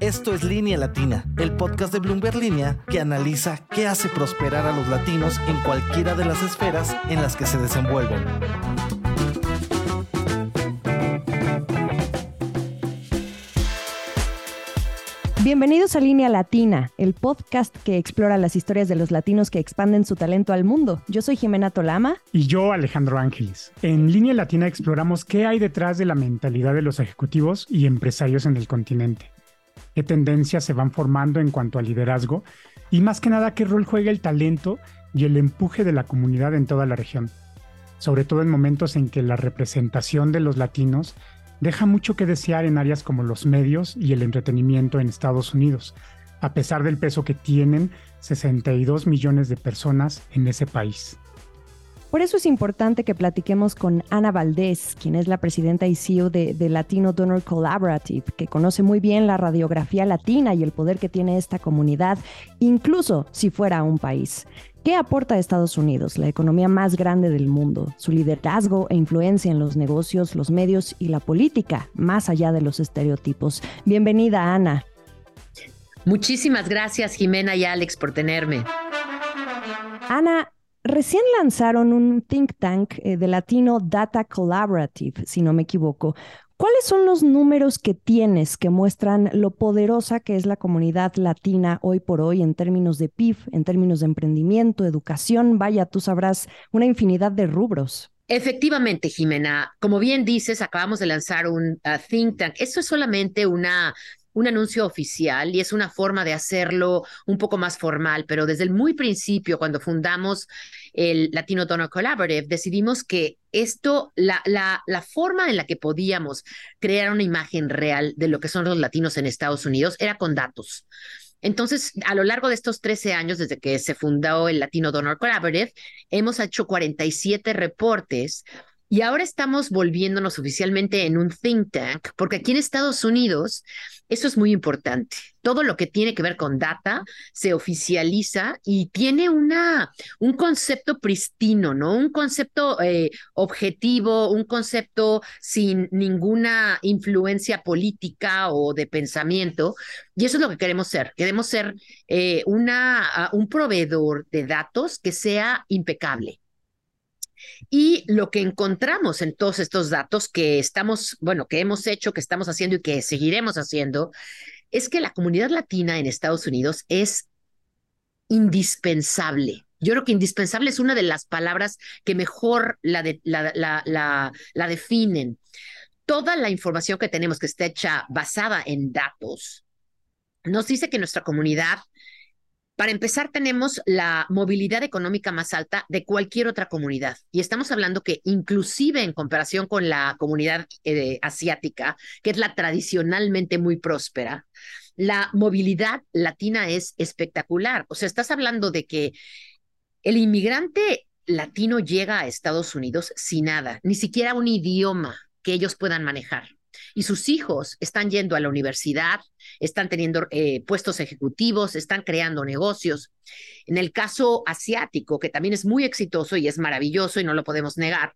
Esto es Línea Latina, el podcast de Bloomberg Línea que analiza qué hace prosperar a los latinos en cualquiera de las esferas en las que se desenvuelven. Bienvenidos a Línea Latina, el podcast que explora las historias de los latinos que expanden su talento al mundo. Yo soy Jimena Tolama. Y yo, Alejandro Ángeles. En Línea Latina exploramos qué hay detrás de la mentalidad de los ejecutivos y empresarios en el continente. Qué tendencias se van formando en cuanto al liderazgo y más que nada qué rol juega el talento y el empuje de la comunidad en toda la región. Sobre todo en momentos en que la representación de los latinos deja mucho que desear en áreas como los medios y el entretenimiento en Estados Unidos, a pesar del peso que tienen 62 millones de personas en ese país. Por eso es importante que platiquemos con Ana Valdés, quien es la presidenta y CEO de, de, Latino Donor Collaborative, que conoce muy bien la radiografía latina y el poder que tiene esta comunidad, incluso si fuera un país. ¿Qué aporta a Estados Unidos, la economía más grande del mundo, su liderazgo e influencia en los negocios, los medios y la política, más allá de los estereotipos? Bienvenida, Ana. Muchísimas gracias, Jimena y Alex, por tenerme. Ana, recién lanzaron un think tank eh, de Latino Data Collaborative, si no me equivoco, ¿Cuáles son los números que tienes que muestran lo poderosa que es la comunidad latina hoy por hoy en términos de PIB, en términos de emprendimiento, educación? Vaya, tú sabrás una infinidad de rubros. Efectivamente, Jimena, como bien dices, acabamos de lanzar un uh, think tank. Esto es solamente una un anuncio oficial y es una forma de hacerlo un poco más formal, pero desde el muy principio, cuando fundamos el Latino Donor Collaborative, decidimos que esto, la, forma en la que podíamos crear una imagen real de lo que son los latinos en Estados Unidos era con datos. Entonces, a lo largo de estos 13 años, desde que se fundó el Latino Donor Collaborative, hemos hecho 47 reportes y ahora estamos volviéndonos oficialmente en un think tank, porque aquí en Estados Unidos eso es muy importante. Todo lo que tiene que ver con data se oficializa y tiene una, un concepto pristino, ¿no? Un concepto eh, objetivo, un concepto sin ninguna influencia política o de pensamiento. Y eso es lo que queremos ser. Queremos ser eh, una, un proveedor de datos que sea impecable y lo que encontramos en todos estos datos que estamos, bueno, que hemos hecho, que estamos haciendo y que seguiremos haciendo, es que la comunidad latina en Estados Unidos es indispensable. Yo creo que indispensable es una de las palabras que mejor la, la, la, la definen. Toda la información que tenemos que está hecha basada en datos nos dice que nuestra comunidad para empezar, tenemos la movilidad económica más alta de cualquier otra comunidad. Y estamos hablando que inclusive en comparación con la comunidad eh, asiática, que es la tradicionalmente muy próspera, la movilidad latina es espectacular. O sea, estás hablando de que el inmigrante latino llega a Estados Unidos sin nada, ni siquiera un idioma que ellos puedan manejar y sus hijos están yendo a la universidad, están teniendo eh, puestos ejecutivos, están creando negocios. En el caso asiático, que también es muy exitoso y es maravilloso y no lo podemos negar,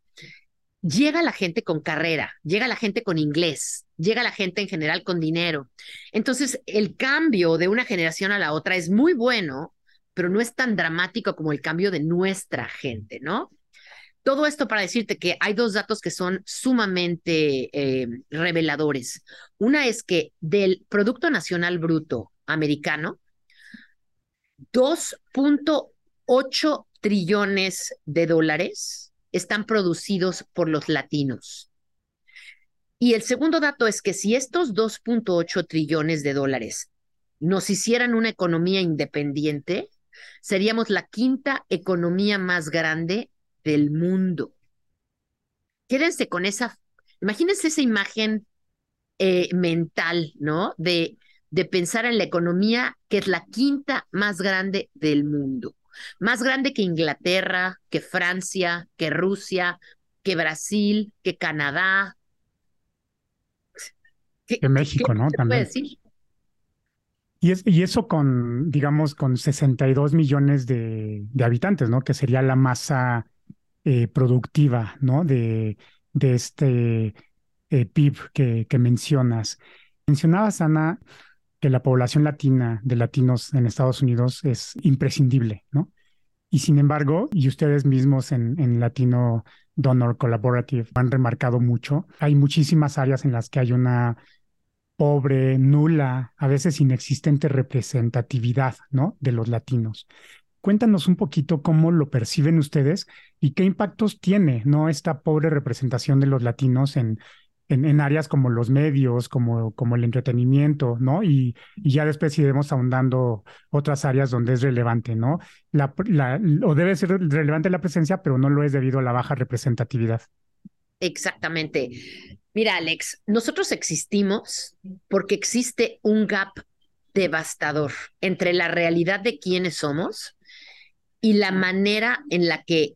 llega la gente con carrera, llega la gente con inglés, llega la gente en general con dinero. Entonces, el cambio de una generación a la otra es muy bueno, pero no es tan dramático como el cambio de nuestra gente, ¿no? Todo esto para decirte que hay dos datos que son sumamente eh, reveladores. Una es que del Producto Nacional Bruto americano, 2.8 trillones de dólares están producidos por los latinos. Y el segundo dato es que si estos 2.8 trillones de dólares nos hicieran una economía independiente, seríamos la quinta economía más grande del mundo. Quédense con esa, imagínense esa imagen eh, mental, ¿no? De, de pensar en la economía que es la quinta más grande del mundo. Más grande que Inglaterra, que Francia, que Rusia, que Brasil, que Canadá. que México, ¿no? También. decir? Y, es, y, eso con, digamos, con 62 millones de, de, habitantes, ¿no? Que sería la masa eh, productiva, ¿no? De, de este eh, PIB que, mencionas. Mencionabas, Ana, que la población latina de latinos en Estados Unidos es imprescindible, ¿no? Y sin embargo, y ustedes mismos en, en Latino Donor Collaborative han remarcado mucho, hay muchísimas áreas en las que hay una pobre, nula, a veces inexistente representatividad, ¿no? De los latinos. Cuéntanos un poquito cómo lo perciben ustedes y qué impactos tiene, ¿no? Esta pobre representación de los latinos en, en, áreas como los medios, como, como el entretenimiento, ¿no? Y, ya después iremos ahondando otras áreas donde es relevante, ¿no? La, la, o debe ser relevante la presencia, pero no lo es debido a la baja representatividad. Exactamente. Mira, Alex, nosotros existimos porque existe un gap devastador entre la realidad de quiénes somos y la manera en la que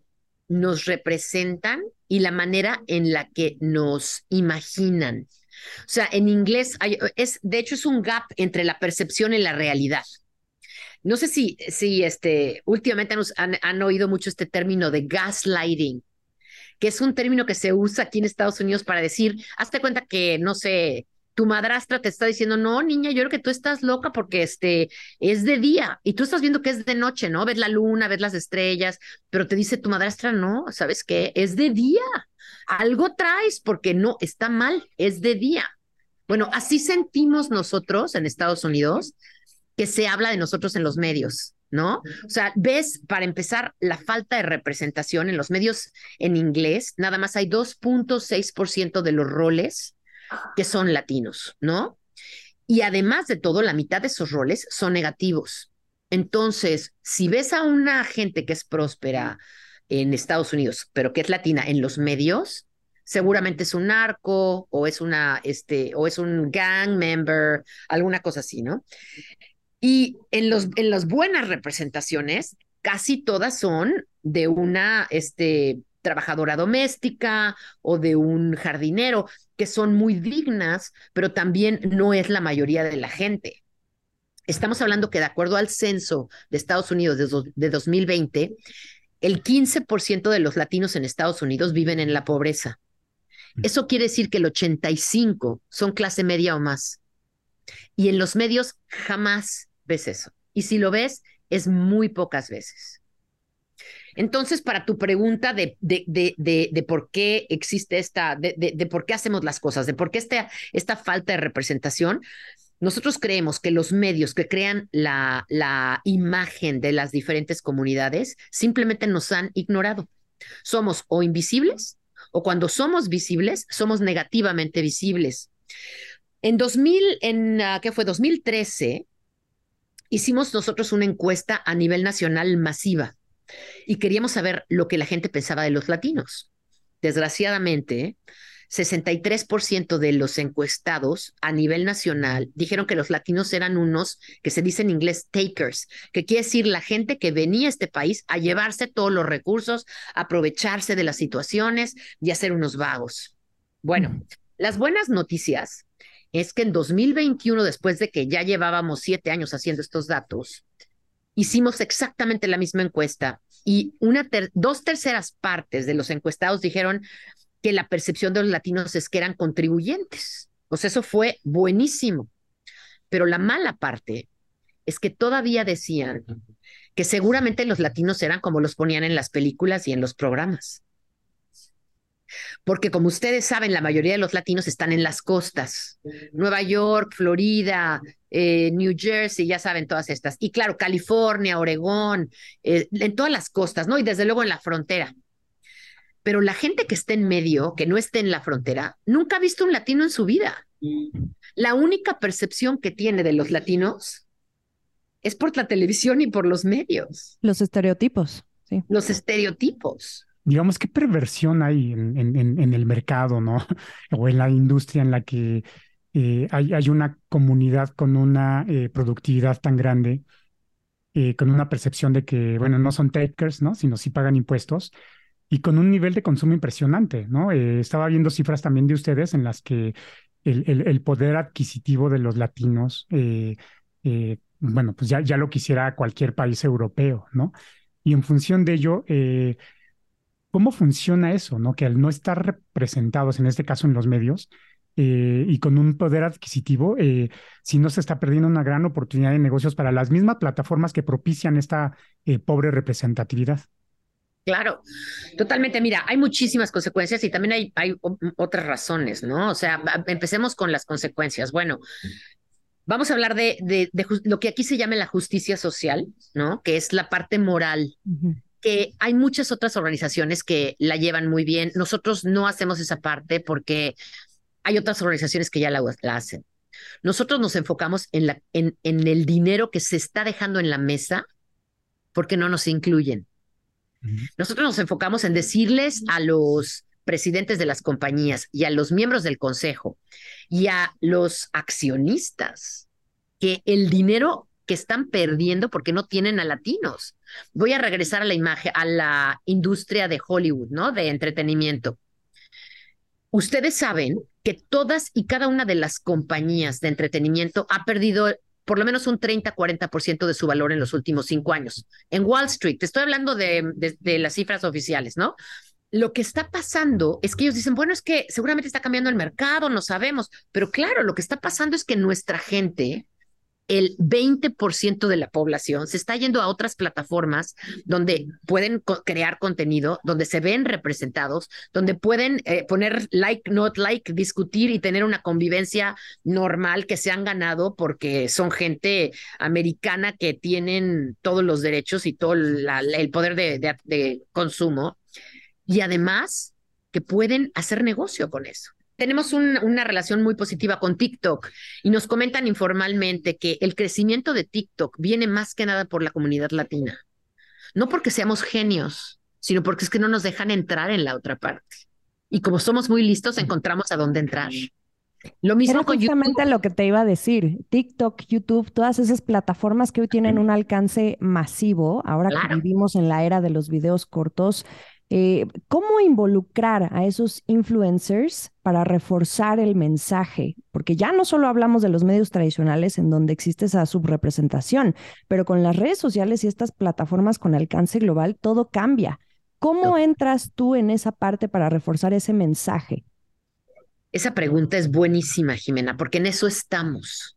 nos representan y la manera en la que nos imaginan. O sea, en inglés es, de hecho, es un gap entre la percepción y la realidad. No sé si, si este, últimamente han, han oído mucho este término de gaslighting, que es un término que se usa aquí en Estados Unidos para decir, hazte cuenta que, no sé, tu madrastra te está diciendo, no, niña, yo creo que tú estás loca porque este es de día y tú estás viendo que es de noche, ¿no? Ves la luna, ves las estrellas, pero te dice tu madrastra, no, ¿sabes qué? Es de día. Algo traes porque no, está mal, es de día. Bueno, así sentimos nosotros en Estados Unidos que se habla de nosotros en los medios, ¿no? O sea, ves, para empezar, la falta de representación en los medios en inglés, nada más hay 2.6% de los roles que son latinos, ¿no? Y además de todo, la mitad de esos roles son negativos. Entonces, si ves a una gente que es próspera en Estados Unidos, pero que es latina en los medios, seguramente es un narco o es una, este, o es un gang member, alguna cosa así, ¿no? Y en, los, en las buenas representaciones, casi todas son de una, este, trabajadora doméstica o de un jardinero, que son muy dignas, pero también no es la mayoría de la gente. Estamos hablando que de acuerdo al censo de Estados Unidos de, 2020, el 15% de los latinos en Estados Unidos viven en la pobreza. Eso quiere decir que el 85 son clase media o más. Y en los medios jamás ves eso. Y si lo ves, es muy pocas veces. Entonces, para tu pregunta de, de, de, de por qué existe esta, de, por qué hacemos las cosas, de por qué esta, esta falta de representación, nosotros creemos que los medios que crean la, la imagen de las diferentes comunidades simplemente nos han ignorado. Somos o invisibles o cuando somos visibles, somos negativamente visibles. En 2000, en, uh, ¿qué fue? 2013, hicimos nosotros una encuesta a nivel nacional masiva y queríamos saber lo que la gente pensaba de los latinos. Desgraciadamente, 63% de los encuestados a nivel nacional dijeron que los latinos eran unos que se dice en inglés takers, que quiere decir la gente que venía a este país a llevarse todos los recursos, aprovecharse de las situaciones y hacer unos vagos. Bueno, las buenas noticias es que en 2021, después de que ya llevábamos siete años haciendo estos datos, hicimos exactamente la misma encuesta y una dos terceras partes de los encuestados dijeron que la percepción de los latinos es que eran contribuyentes. Pues eso fue buenísimo. Pero la mala parte es que todavía decían que seguramente los latinos eran como los ponían en las películas y en los programas. Porque como ustedes saben, la mayoría de los latinos están en las costas. Nueva York, Florida, eh, New Jersey, ya saben todas estas. Y claro, California, Oregón, eh, en todas las costas, ¿no? Y desde luego en la frontera. Pero la gente que esté en medio, que no esté en la frontera, nunca ha visto un latino en su vida. La única percepción que tiene de los latinos es por la televisión y por los medios. Los estereotipos, sí. Los estereotipos digamos, qué perversión hay en, en, el mercado, ¿no? o en la industria en la que eh, hay, hay, una comunidad con una eh, productividad tan grande, eh, con una percepción de que, bueno, no son takers, ¿no? Sino sí pagan impuestos y con un nivel de consumo impresionante, ¿no? estaba viendo cifras también de ustedes en las que el, el, el poder adquisitivo de los latinos, bueno, pues ya, ya lo quisiera cualquier país europeo, ¿no? Y en función de ello, ¿Cómo funciona eso, no? Que al no estar representados, en este caso en los medios, eh, y con un poder adquisitivo, eh, si no se está perdiendo una gran oportunidad de negocios para las mismas plataformas que propician esta eh, pobre representatividad. Claro, totalmente. Mira, hay muchísimas consecuencias y también hay, hay otras razones, ¿no? O sea, empecemos con las consecuencias. Bueno, vamos a hablar de, de, lo que aquí se llama la justicia social, ¿no? Que es la parte moral. Que hay muchas otras organizaciones que la llevan muy bien. Nosotros no hacemos esa parte porque hay otras organizaciones que ya la, hacen. Nosotros nos enfocamos en, la, en, en el dinero que se está dejando en la mesa porque no nos incluyen. Nosotros nos enfocamos en decirles a los presidentes de las compañías y a los miembros del consejo y a los accionistas que el dinero que están perdiendo porque no tienen a latinos. Voy a regresar a la imagen, a la industria de Hollywood, ¿no? De entretenimiento. Ustedes saben que todas y cada una de las compañías de entretenimiento ha perdido por lo menos un 30-40% de su valor en los últimos cinco años. En Wall Street, te estoy hablando de, de, las cifras oficiales, ¿no? Lo que está pasando es que ellos dicen, bueno, es que seguramente está cambiando el mercado, no sabemos, pero claro, lo que está pasando es que nuestra gente el 20% de la población se está yendo a otras plataformas donde pueden crear contenido, donde se ven representados, donde pueden eh, poner like, not like, discutir y tener una convivencia normal que se han ganado porque son gente americana que tienen todos los derechos y todo el poder de consumo. Y además que pueden hacer negocio con eso tenemos una relación muy positiva con TikTok y nos comentan informalmente que el crecimiento de TikTok viene más que nada por la comunidad latina. No porque seamos genios, sino porque es que no nos dejan entrar en la otra parte. Y como somos muy listos, encontramos a dónde entrar. Lo mismo con justamente lo que te iba a decir. TikTok, YouTube, todas esas plataformas que hoy tienen un alcance masivo, ahora que vivimos en la era de los videos cortos, eh, ¿Cómo involucrar a esos influencers para reforzar el mensaje? Porque ya no solo hablamos de los medios tradicionales en donde existe esa subrepresentación, pero con las redes sociales y estas plataformas con alcance global, todo cambia. ¿Cómo entras tú en esa parte para reforzar ese mensaje? Esa pregunta es buenísima, Jimena, porque en eso estamos.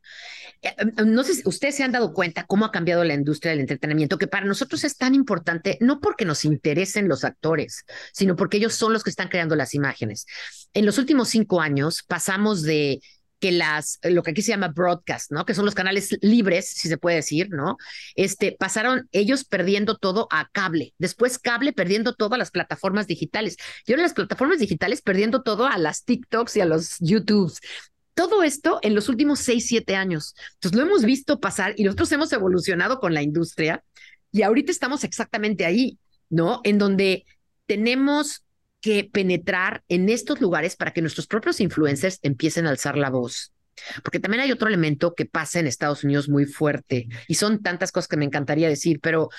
Eh, em, no sé si ustedes se han dado cuenta cómo ha cambiado la industria del entretenimiento, que para nosotros es tan importante, no porque nos interesen los actores, sino porque ellos son los que están creando las imágenes. En los últimos cinco años pasamos de que las, lo que aquí se llama broadcast, ¿no? Que son los canales libres, si se puede decir, ¿no? Este, pasaron ellos perdiendo todo a cable, después cable perdiendo todo a las plataformas digitales, y ahora las plataformas digitales perdiendo todo a las TikToks y a los YouTubes. Todo esto en los últimos seis, siete años. Entonces lo hemos visto pasar y nosotros hemos evolucionado con la industria y ahorita estamos exactamente ahí, ¿no? En donde tenemos que penetrar en estos lugares para que nuestros propios influencers empiecen a alzar la voz. Porque también hay otro elemento que pasa en Estados Unidos muy fuerte y son tantas cosas que me encantaría decir, pero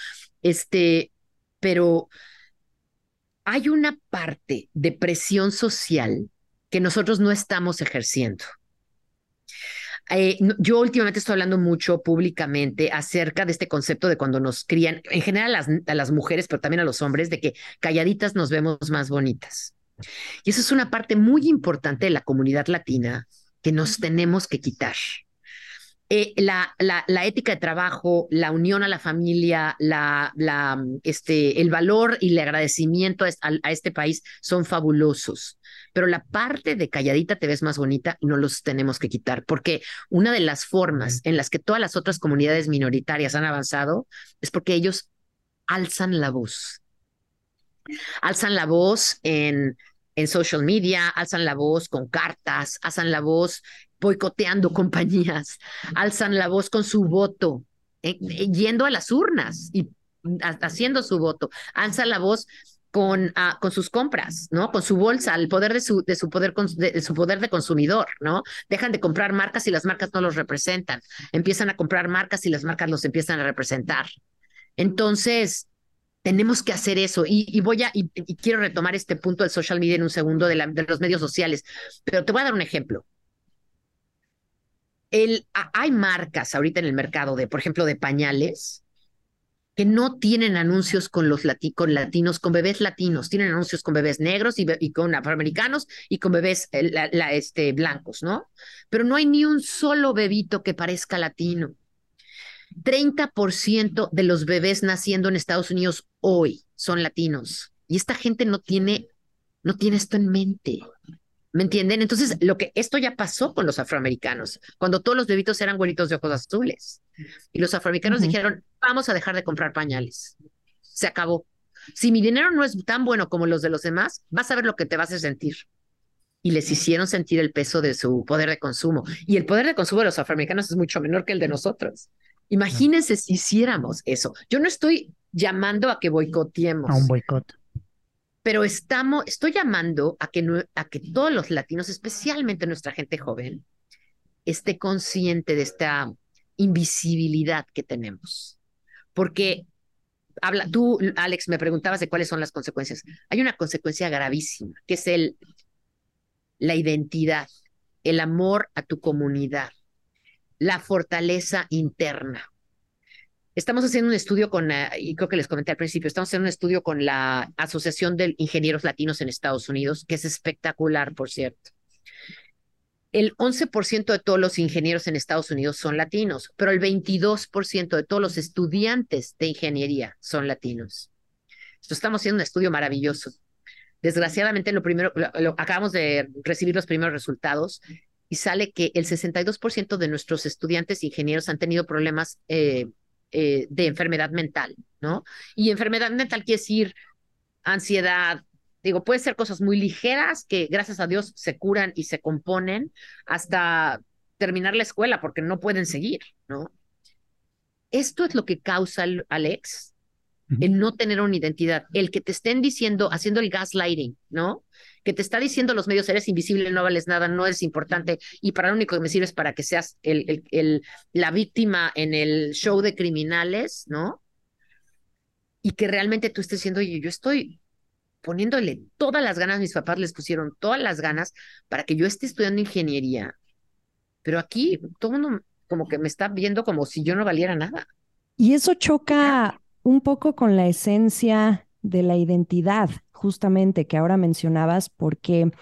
este, pero hay una parte de presión social que nosotros no estamos ejerciendo. Eh, yo últimamente estoy hablando mucho públicamente acerca de este concepto de cuando nos crían, en general a las, a las mujeres, pero también a los hombres, de que calladitas nos vemos más bonitas. Y eso es una parte muy importante de la comunidad latina que nos tenemos que quitar. Eh, la, la, ética de trabajo, la unión a la familia, la, la, este, el valor y el agradecimiento a, a, este país son fabulosos. Pero la parte de calladita te ves más bonita no los tenemos que quitar, porque una de las formas en las que todas las otras comunidades minoritarias han avanzado es porque ellos alzan la voz. Alzan la voz en en social media, alzan la voz con cartas, alzan la voz boicoteando compañías, alzan la voz con su voto, eh, eh, yendo a las urnas y haciendo su voto, alzan la voz con, ah, con sus compras, ¿no? Con su bolsa, el poder de su, de su poder de, su poder de consumidor, ¿no? Dejan de comprar marcas y las marcas no los representan. Empiezan a comprar marcas y las marcas los empiezan a representar. Entonces, tenemos que hacer eso. Y, voy a, y, quiero retomar este punto del social media en un segundo de, de los medios sociales, pero te voy a dar un ejemplo hay marcas ahorita en el mercado de, por ejemplo, de pañales, que no tienen anuncios con los latinos, con bebés latinos, tienen anuncios con bebés negros y, con afroamericanos y con bebés eh, este, blancos, ¿no? Pero no hay ni un solo bebito que parezca latino. 30% de los bebés naciendo en Estados Unidos hoy son latinos. Y esta gente no tiene, no tiene esto en mente. ¿Me entienden? Entonces, lo que esto ya pasó con los afroamericanos, cuando todos los bebitos eran güeritos de ojos azules. Y los afroamericanos dijeron, vamos a dejar de comprar pañales. Se acabó. Si mi dinero no es tan bueno como los de los demás, vas a ver lo que te vas a sentir. Y les hicieron sentir el peso de su poder de consumo. Y el poder de consumo de los afroamericanos es mucho menor que el de nosotros. Imagínense si hiciéramos eso. Yo no estoy llamando a que boicoteemos. A un boicot pero estamos, estoy llamando a que, a que todos los latinos, especialmente nuestra gente joven, esté consciente de esta invisibilidad que tenemos. Porque habla, tú, Alex, me preguntabas de cuáles son las consecuencias. Hay una consecuencia gravísima, que es el, la identidad, el amor a tu comunidad, la fortaleza interna. Estamos haciendo un estudio con, creo que les comenté al principio, estamos haciendo un estudio con la Asociación de Ingenieros Latinos en Estados Unidos, que es espectacular, por cierto. El 11% de todos los ingenieros en Estados Unidos son latinos, pero el 22% de todos los estudiantes de ingeniería son latinos. Estamos haciendo un estudio maravilloso. Desgraciadamente, lo primero, acabamos de recibir los primeros resultados y sale que el 62% de nuestros estudiantes ingenieros han tenido problemas eh, eh, de enfermedad mental, ¿no? Y enfermedad mental quiere decir ansiedad, digo, puede ser cosas muy ligeras que gracias a Dios se curan y se componen hasta terminar la escuela porque no pueden seguir, ¿no? Esto es lo que causa, Alex, el no tener una identidad, el que te estén diciendo, haciendo el gaslighting, ¿no? Que te está diciendo los medios, eres invisible, no vales nada, no eres importante y para lo único que me sirves para que seas el, el, la víctima en el show de criminales, ¿no? Y que realmente tú estés diciendo, oye, yo estoy poniéndole todas las ganas, mis papás les pusieron todas las ganas para que yo esté estudiando ingeniería, pero aquí todo el mundo como que me está viendo como si yo no valiera nada. Y eso choca un poco con la esencia de la identidad, justamente que ahora mencionabas, porque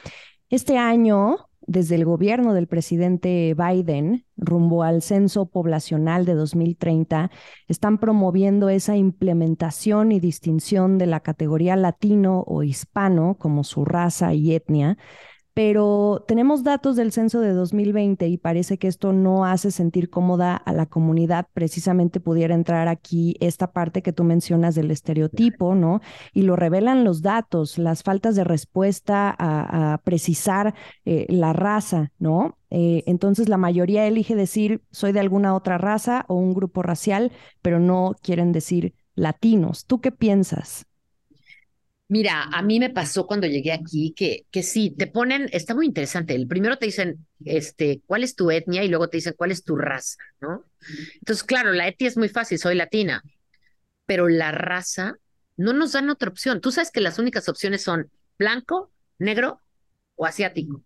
este año, desde el gobierno del presidente Biden, rumbo al censo poblacional de 2030, están promoviendo esa implementación y distinción de la categoría latino o hispano como su raza y etnia pero tenemos datos del censo de 2020 y parece que esto no hace sentir cómoda a la comunidad. Precisamente pudiera entrar aquí esta parte que tú mencionas del estereotipo, ¿no? Y lo revelan los datos, las faltas de respuesta a, precisar eh, la raza, ¿no? Eh, entonces la mayoría elige decir soy de alguna otra raza o un grupo racial, pero no quieren decir latinos. ¿Tú qué piensas? Mira, a mí me pasó cuando llegué aquí que, que sí, te ponen, está muy interesante. El primero te dicen, este, cuál es tu etnia y luego te dicen cuál es tu raza, ¿no? Entonces, claro, la etnia es muy fácil, soy latina, pero la raza no nos dan otra opción. Tú sabes que las únicas opciones son blanco, negro o asiático.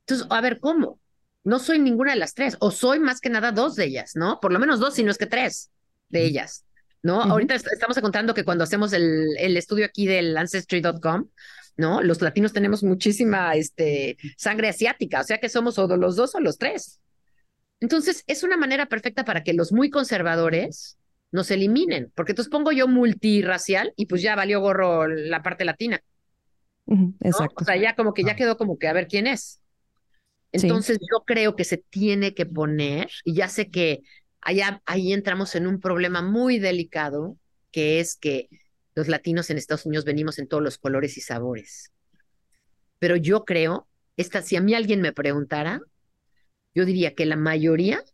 Entonces, a ver, ¿cómo? No soy ninguna de las tres, o soy más que nada dos de ellas, ¿no? Por lo menos dos, si no es que tres de ellas. ¿No? Ahorita estamos contando que cuando hacemos el, el estudio aquí del Ancestry.com, ¿no? Los latinos tenemos muchísima este, sangre asiática, o sea que somos o los dos o los tres. Entonces, es una manera perfecta para que los muy conservadores nos eliminen, porque entonces pongo yo multirracial y pues ya valió gorro la parte latina. Exacto. O sea, ya como que ya quedó como que a ver quién es. Entonces, yo creo que se tiene que poner, y ya sé que allá, ahí entramos en un problema muy delicado, que es que los latinos en Estados Unidos venimos en todos los colores y sabores. Pero yo creo, esta, si a mí alguien me preguntara, yo diría que la mayoría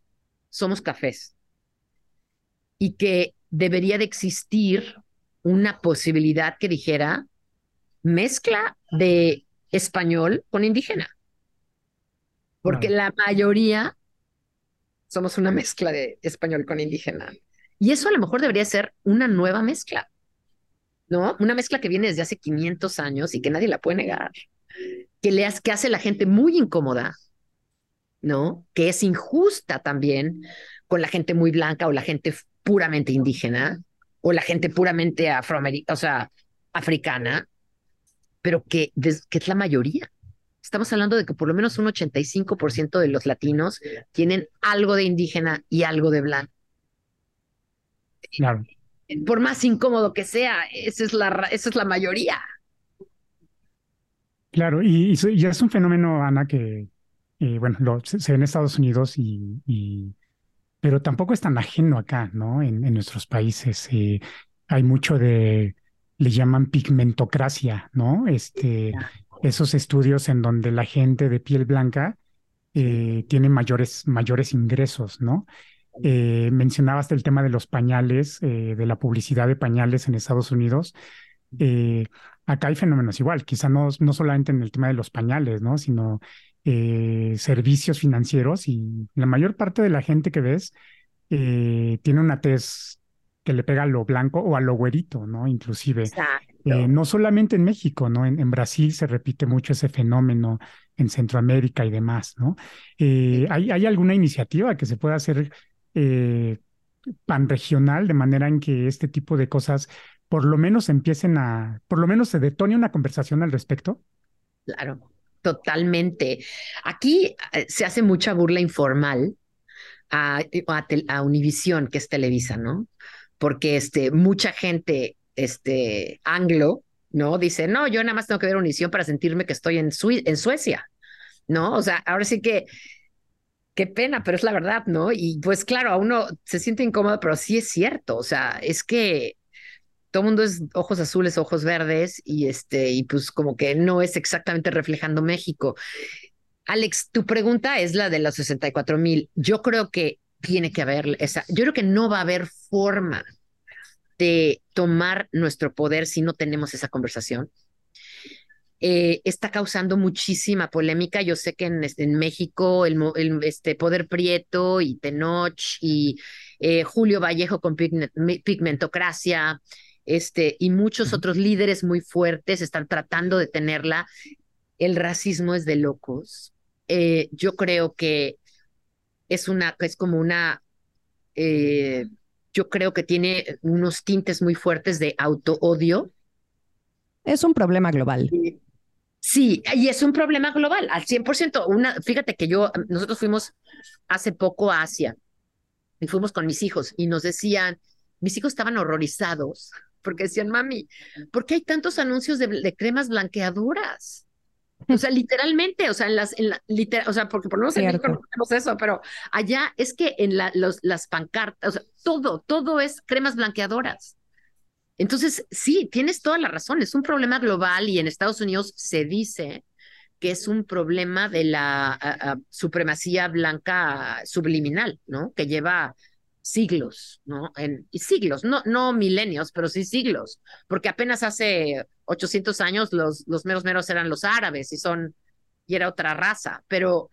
somos cafés y que debería de existir una posibilidad que dijera mezcla de español con indígena. Porque la mayoría somos una mezcla de español con indígena. Y eso a lo mejor debería ser una nueva mezcla, ¿no? Una mezcla que viene desde hace 500 años y que nadie la puede negar, que, le que hace la gente muy incómoda, ¿no? Que es injusta también con la gente muy blanca o la gente puramente indígena o la gente puramente afroamericana, o sea, africana, pero que, que es la mayoría. Estamos hablando de que por lo menos un 85% de los latinos tienen algo de indígena y algo de blanco. Claro. Por más incómodo que sea, esa es la, esa es la mayoría. Claro, y, y, es un fenómeno, Ana, que, eh, bueno, lo, se, ve en Estados Unidos y, y, pero tampoco es tan ajeno acá, ¿no? En, en nuestros países eh, hay mucho de, le llaman pigmentocracia, ¿no? Este, esos estudios en donde la gente de piel blanca eh, tiene mayores, mayores ingresos, ¿no? Eh, mencionabas el tema de los pañales, eh, de la publicidad de pañales en Estados Unidos. Eh, acá hay fenómenos igual, quizá no, no solamente en el tema de los pañales, ¿no? Sino servicios financieros y la mayor parte de la gente que ves tiene una tez que le pega a lo blanco o a lo güerito, ¿no? Inclusive. No solamente en México, ¿no? En, en, Brasil se repite mucho ese fenómeno, en Centroamérica y demás, ¿no? ¿hay, ¿Hay alguna iniciativa que se pueda hacer eh, panregional, de manera en que este tipo de cosas por lo menos empiecen a, por lo menos se detone una conversación al respecto? Claro, totalmente. Aquí eh, se hace mucha burla informal a, a, Univisión, que es Televisa, ¿no? Porque este, mucha gente este, anglo, ¿no? Dice, no, yo nada más tengo que ver Univisión para sentirme que estoy en, Suecia, ¿no? O sea, ahora sí que qué pena, pero es la verdad, ¿no? Y pues claro, a uno se siente incómodo, pero sí es cierto, o sea, es que todo mundo es ojos azules, ojos verdes y este y pues como que no es exactamente reflejando México. Alex, tu pregunta es la de los 64 mil. Yo creo que tiene que haber esa, yo creo que no va a haber forma de tomar nuestro poder si no tenemos esa conversación. Eh, está causando muchísima polémica. Yo sé que en, en México el, este Poder Prieto y Tenoch y eh, Julio Vallejo con Pigmentocracia este, y muchos otros líderes muy fuertes están tratando de tenerla. El racismo es de locos. Eh, yo creo que es una, es como una, yo creo que tiene unos tintes muy fuertes de auto-odio. Es un problema global. Sí, y es un problema global, al 100%. Una, fíjate que yo, nosotros fuimos hace poco a Asia y fuimos con mis hijos y nos decían, mis hijos estaban horrorizados porque decían, mami, ¿por qué hay tantos anuncios de, cremas blanqueadoras? O sea, literalmente, o sea, en las, en la, literal, o sea, porque por lo menos en México no tenemos eso, pero allá es que en la, los, las pancartas, o sea, todo, todo es cremas blanqueadoras. Entonces, sí, tienes toda la razón, es un problema global y en Estados Unidos se dice que es un problema de la supremacía blanca subliminal, ¿no? Que lleva siglos, ¿no? En, y siglos, no, no milenios, pero sí siglos, porque apenas hace 800 años los, los meros meros eran los árabes y son, y era otra raza, pero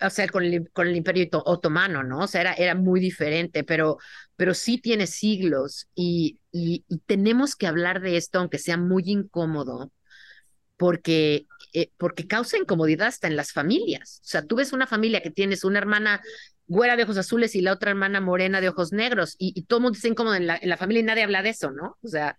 o sea, con el, con el imperio otomano, ¿no? O sea, era, era muy diferente, pero, pero sí tiene siglos y, y, tenemos que hablar de esto, aunque sea muy incómodo, porque, eh, porque causa incomodidad hasta en las familias. O sea, tú ves una familia que tienes una hermana güera de ojos azules y la otra hermana morena de ojos negros y, todo el mundo está incómodo en la, en la familia y nadie habla de eso, ¿no? O sea,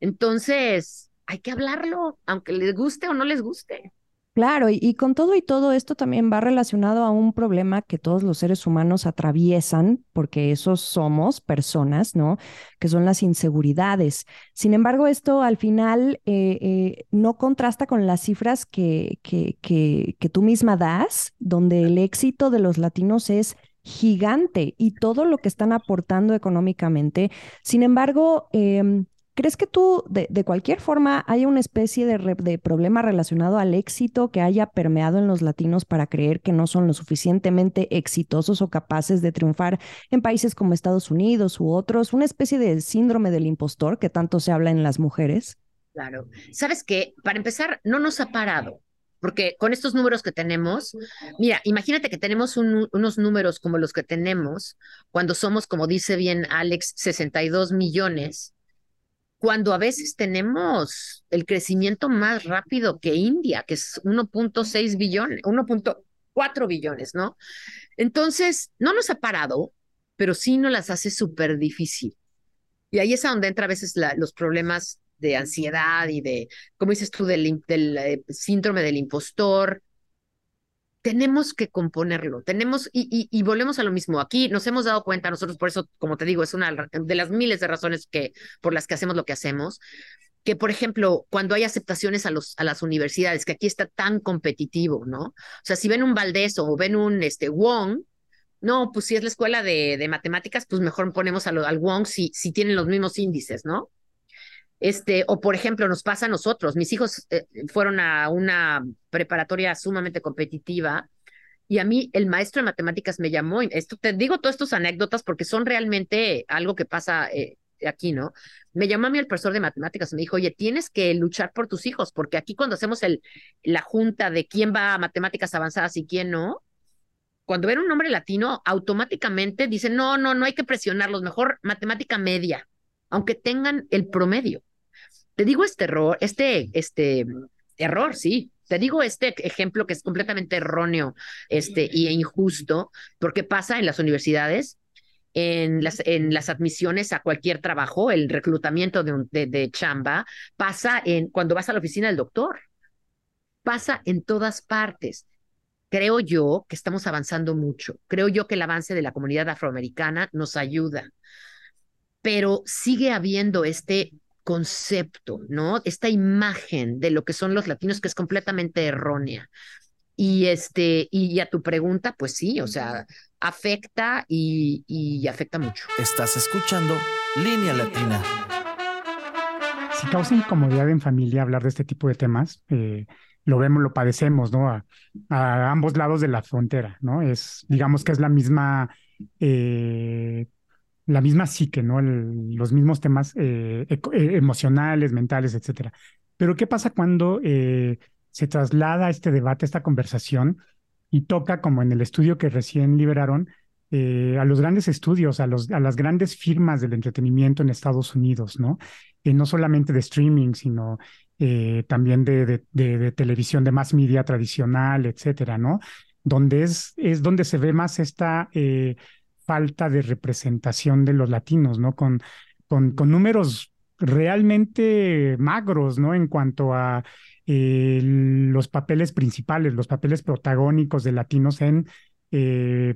entonces hay que hablarlo, aunque les guste o no les guste. Claro, y, con todo y todo esto también va relacionado a un problema que todos los seres humanos atraviesan, porque esos somos personas, ¿no? Que son las inseguridades. Sin embargo, esto al final eh, eh, no contrasta con las cifras que, que, que, que tú misma das, donde el éxito de los latinos es gigante y todo lo que están aportando económicamente. Sin embargo, eh, ¿Crees que tú, de, cualquier forma, haya una especie de, de, problema relacionado al éxito que haya permeado en los latinos para creer que no son lo suficientemente exitosos o capaces de triunfar en países como Estados Unidos u otros? ¿Una especie de síndrome del impostor que tanto se habla en las mujeres? Claro. ¿Sabes qué? Para empezar, no nos ha parado. Porque con estos números que tenemos, mira, imagínate que tenemos unos números como los que tenemos cuando somos, como dice bien Alex, 62 millones cuando a veces tenemos el crecimiento más rápido que India, que es 1.6 billones, 1.4 billones, ¿no? Entonces, no nos ha parado, pero sí no las hace súper difícil. Y ahí es a donde entra a veces los problemas de ansiedad y de, como dices tú, del, del eh, síndrome del impostor. Tenemos que componerlo, tenemos, y, y, volvemos a lo mismo. Aquí nos hemos dado cuenta, nosotros por eso, como te digo, es una de las miles de razones que, por las que hacemos lo que hacemos, que, por ejemplo, cuando hay aceptaciones a, los, a las universidades, que aquí está tan competitivo, ¿no? O sea, si ven un Valdés o ven un este, Wong, no, pues si es la escuela de, de matemáticas, pues mejor ponemos a al Wong si, si tienen los mismos índices, ¿no? Este, o por ejemplo, nos pasa a nosotros. Mis hijos eh, fueron a una preparatoria sumamente competitiva y a mí el maestro de matemáticas me llamó. Y esto te digo todas estas anécdotas porque son realmente algo que pasa eh, aquí, ¿no? Me llamó a mí el profesor de matemáticas y me dijo, oye, tienes que luchar por tus hijos, porque aquí cuando hacemos el, la junta de quién va a matemáticas avanzadas y quién no, cuando ven un nombre latino, automáticamente dicen, no, no, no hay que presionarlos, mejor matemática media, aunque tengan el promedio. Te digo este error, este, este error, sí. Te digo este ejemplo que es completamente erróneo este, y injusto, porque pasa en las universidades, en las, en las admisiones a cualquier trabajo, el reclutamiento de, de, de chamba, pasa en cuando vas a la oficina del doctor, pasa en todas partes creo yo que estamos avanzando mucho. Creo yo que el avance de la comunidad afroamericana nos ayuda, pero sigue habiendo este concepto, ¿no? Esta imagen de lo que son los latinos que es completamente errónea. Y este, y a tu pregunta, pues sí, o sea, afecta y, y afecta mucho. Estás escuchando Línea Latina. Si causa incomodidad en familia hablar de este tipo de temas, eh, lo vemos, lo padecemos, ¿no? A, ambos lados de la frontera, ¿no? Es, digamos que es la misma, eh, la misma psique, ¿no? los mismos temas eh, eh, emocionales, mentales, etcétera. Pero ¿qué pasa cuando se traslada este debate, esta conversación y toca, como en el estudio que recién liberaron, a los grandes estudios, a, los, a las grandes firmas del entretenimiento en Estados Unidos, ¿no? no solamente de streaming, sino eh, también de, de, televisión, de más media tradicional, etcétera, ¿no? Donde es, es donde se ve más esta eh, falta de representación de los latinos, ¿no? Con, con, con números realmente magros, ¿no? En cuanto a eh, los papeles principales, los papeles protagónicos de latinos en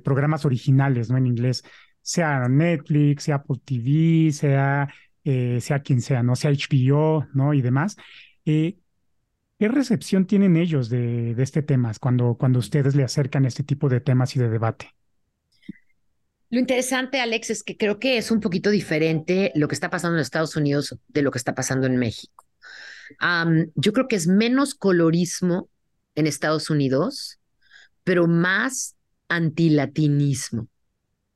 programas originales, ¿no? En inglés, sea Netflix, sea Apple TV, sea, sea quien sea, ¿no? Sea HBO, ¿no? Y demás. Eh, ¿Qué recepción tienen ellos de, de, este tema cuando, cuando ustedes le acercan este tipo de temas y de debate? Lo interesante, Alex, es que creo que es un poquito diferente lo que está pasando en Estados Unidos de lo que está pasando en México. yo creo que es menos colorismo en Estados Unidos, pero más antilatinismo.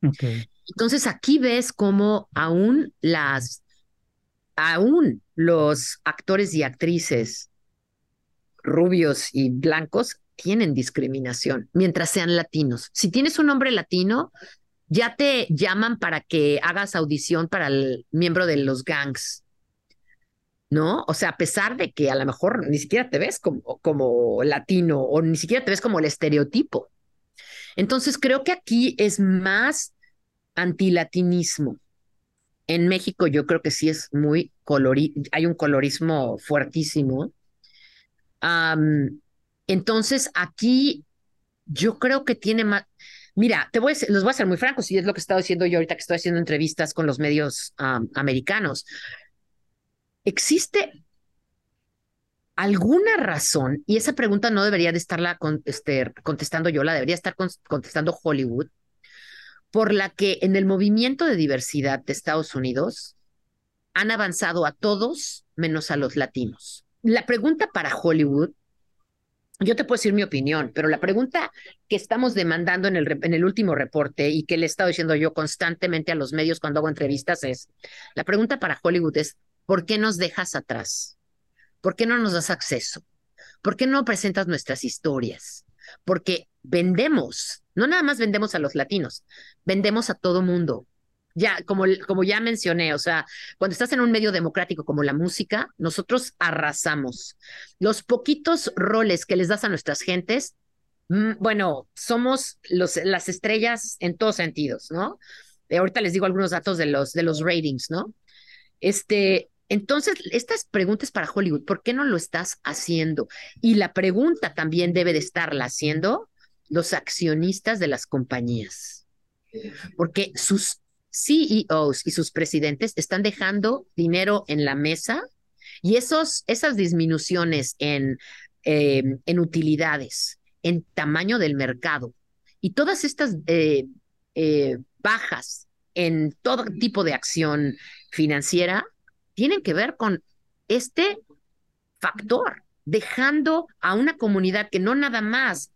Okay. Entonces aquí ves cómo aún las aún los actores y actrices rubios y blancos tienen discriminación mientras sean latinos. Si tienes un nombre latino, ya te llaman para que hagas audición para el miembro de los gangs. ¿No? O sea, a pesar de que a lo mejor ni siquiera te ves como, como latino o ni siquiera te ves como el estereotipo. Entonces creo que aquí es más antilatinismo. En México yo creo que sí es muy colori hay un colorismo fuertísimo. entonces aquí yo creo que tiene más... Mira, te voy a, los voy a ser muy francos y es lo que he estado diciendo yo ahorita que estoy haciendo entrevistas con los medios americanos. ¿Existe alguna razón, y esa pregunta no debería de estarla este, contestando yo, la debería estar contestando Hollywood, por la que en el movimiento de diversidad de Estados Unidos han avanzado a todos menos a los latinos. La pregunta para Hollywood, yo te puedo decir mi opinión, pero la pregunta que estamos demandando en el, en el último reporte y que le he estado diciendo yo constantemente a los medios cuando hago entrevistas es, la pregunta para Hollywood es, ¿por qué nos dejas atrás? ¿Por qué no nos das acceso? ¿Por qué no presentas nuestras historias? Porque vendemos no nada más vendemos a los latinos, vendemos a todo mundo. Ya, como, como ya mencioné, o sea, cuando estás en un medio democrático como la música, nosotros arrasamos. Los poquitos roles que les das a nuestras gentes, mm, bueno, somos las estrellas en todos sentidos, ¿no? ahorita les digo algunos datos de los, de los ratings, ¿no? Este, entonces, estas preguntas para Hollywood, ¿por qué no lo estás haciendo? Y la pregunta también debe de estarla haciendo los accionistas de las compañías, porque sus CEOs y sus presidentes están dejando dinero en la mesa y esos, esas disminuciones en, eh, en utilidades, en tamaño del mercado y todas estas eh, eh, bajas en todo tipo de acción financiera tienen que ver con este factor, dejando a una comunidad que no nada más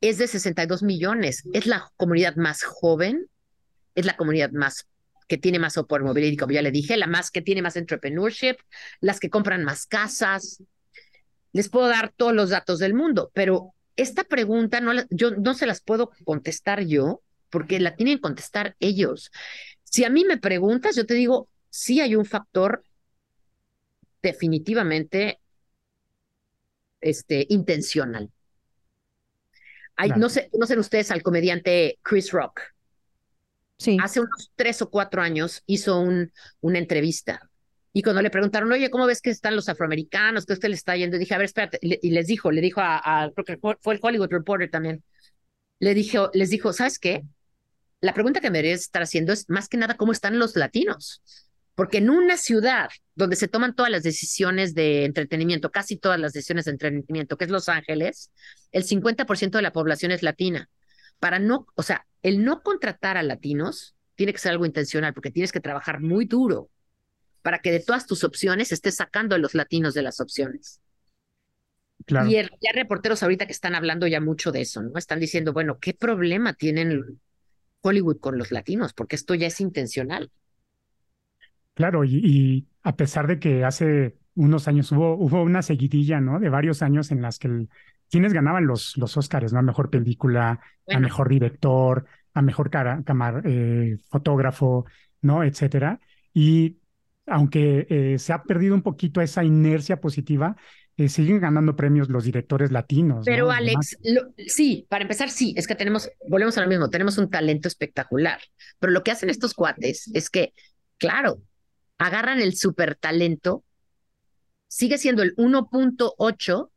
es de 62 millones, es la comunidad más joven, es la comunidad más que tiene más software mobility, como ya le dije, la más que tiene más entrepreneurship, las que compran más casas. Les puedo dar todos los datos del mundo, pero esta pregunta no yo no se las puedo contestar yo, porque la tienen que contestar ellos. Si a mí me preguntas, yo te digo, sí hay un factor definitivamente este, intencional. Hay, no, sé, no sé ustedes al comediante Chris Rock. Sí. Hace unos tres o cuatro años hizo un, una entrevista y cuando le preguntaron, oye, ¿cómo ves que están los afroamericanos? ¿Qué usted le está yendo? Dije, a ver, espérate. Y les dijo, le dijo a, fue el Hollywood Reporter también. Le dijo, les dijo, ¿sabes qué? La pregunta que me deberías estar haciendo es más que nada, ¿cómo están los latinos? Porque en una ciudad donde se toman todas las decisiones de entretenimiento, casi todas las decisiones de entretenimiento, que es Los Ángeles, el 50% de la población es latina. Para no, o sea, el no contratar a latinos tiene que ser algo intencional porque tienes que trabajar muy duro para que de todas tus opciones estés sacando a los latinos de las opciones. Claro. Y ya reporteros ahorita que están hablando ya mucho de eso, ¿no? Están diciendo, bueno, ¿qué problema tienen Hollywood con los latinos? Porque esto ya es intencional. Claro, y, a pesar de que hace unos años hubo, hubo una seguidilla, ¿no? De varios años en las que el, quienes ganaban los, los Oscars, ¿no? A mejor película, a mejor director, a mejor cara, eh, fotógrafo, ¿no? Etcétera. Y aunque eh, se ha perdido un poquito esa inercia positiva, eh, siguen ganando premios los directores latinos. Pero Alex, sí, para empezar, sí, es que tenemos, volvemos a lo mismo, tenemos un talento espectacular, pero lo que hacen estos cuates es que, claro, agarran el super talento, sigue siendo el 1.8,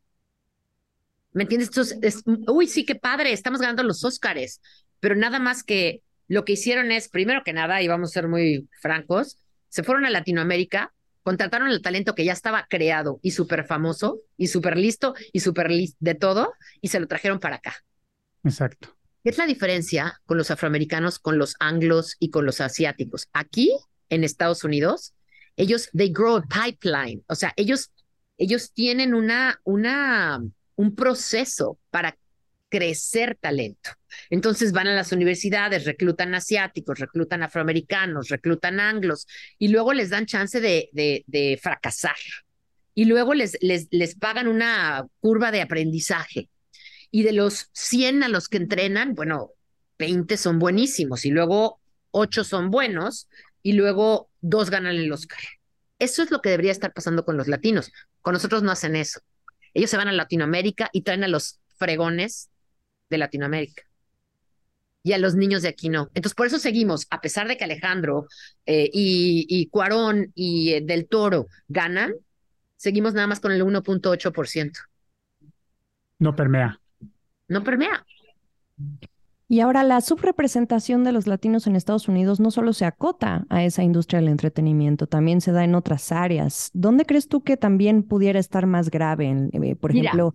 ¿me entiendes? Entonces, es, uy, sí, qué padre, estamos ganando los Óscares, pero nada más que lo que hicieron es, primero que nada, y vamos a ser muy francos, se fueron a Latinoamérica, contrataron el talento que ya estaba creado y súper famoso y súper listo y súper de todo y se lo trajeron para acá. Exacto. ¿Qué es la diferencia con los afroamericanos, con los anglos y con los asiáticos? Aquí, en Estados Unidos, ellos, they grow a pipeline, o sea, ellos, ellos tienen una, una, un proceso para crecer talento. Entonces van a las universidades, reclutan asiáticos, reclutan afroamericanos, reclutan anglos y luego les dan chance de, de, fracasar. Y luego les, les, les pagan una curva de aprendizaje. Y de los 100 a los que entrenan, bueno, 20 son buenísimos y luego 8 son buenos y luego 2 ganan el Oscar. Eso es lo que debería estar pasando con los latinos. Con nosotros no hacen eso. Ellos se van a Latinoamérica y traen a los fregones de Latinoamérica. Y a los niños de aquí no. Entonces, por eso seguimos, a pesar de que Alejandro eh, y, y, Cuarón y eh, Del Toro ganan, seguimos nada más con el 1.8%. No permea. No permea. Y ahora la subrepresentación de los latinos en Estados Unidos no solo se acota a esa industria del entretenimiento, también se da en otras áreas. ¿Dónde crees tú que también pudiera estar más grave? Eh, por ejemplo,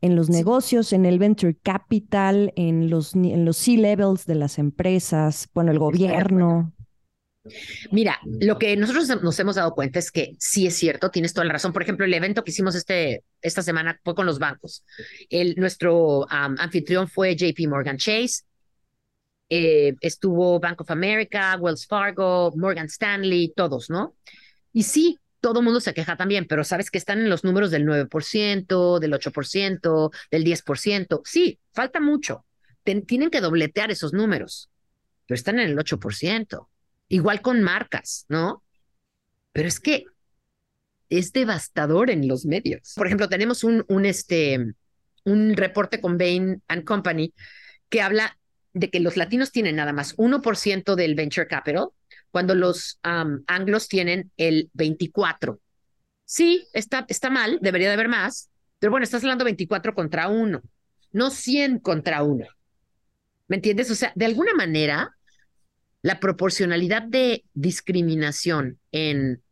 en los negocios, en el venture capital, en los, en los C-levels de las empresas, bueno, el gobierno. Mira, lo que nosotros nos hemos dado cuenta es que sí es cierto, tienes toda la razón. Por ejemplo, el evento que hicimos este, esta semana fue con los bancos. El, nuestro anfitrión fue JP Morgan Chase, eh, estuvo Bank of America, Wells Fargo, Morgan Stanley, todos, ¿no? Y sí, todo mundo se queja también, pero sabes que están en los números del 9%, del 8%, del 10%. Sí, falta mucho. tienen que dobletear esos números, pero están en el 8%. Igual con marcas, ¿no? Pero es que es devastador en los medios. Por ejemplo, tenemos un, un, este, un reporte con Bain and Company que habla de que los latinos tienen nada más 1% del venture capital, cuando los anglos tienen el 24%. Sí, está, está mal, debería de haber más, pero bueno, estás hablando 24 contra 1, no 100 contra 1. ¿Me entiendes? O sea, de alguna manera, la proporcionalidad de discriminación en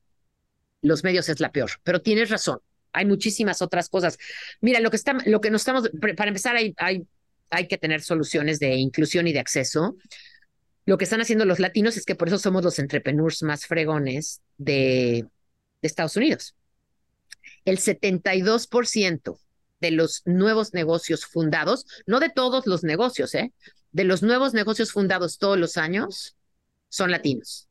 los medios es la peor, pero tienes razón. Hay muchísimas otras cosas. Mira, lo que, está, lo que nos estamos, para empezar, hay, hay, hay que tener soluciones de inclusión y de acceso. Lo que están haciendo los latinos es que por eso somos los entrepreneurs más fregones de, de Estados Unidos. El 72% de los nuevos negocios fundados, no de todos los negocios, ¿eh? de los nuevos negocios fundados todos los años, son latinos.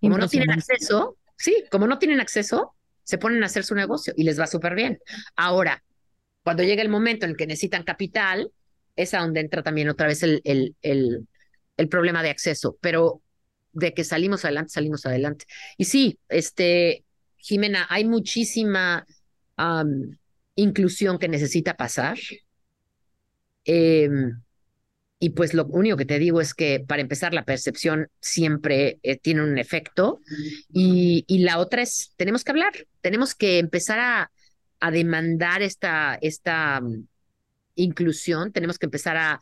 Como no tienen acceso, sí, como no tienen acceso, se ponen a hacer su negocio y les va súper bien. Ahora, cuando llega el momento en el que necesitan capital, es a donde entra también otra vez el, el, el, el problema de acceso. Pero de que salimos adelante, salimos adelante. Y sí, este, Jimena, hay muchísima inclusión que necesita pasar. Em, y pues lo único que te digo es que para empezar la percepción siempre eh, tiene un efecto y, y, la otra es, tenemos que hablar, tenemos que empezar a, a demandar esta, esta mm, inclusión, tenemos que empezar a,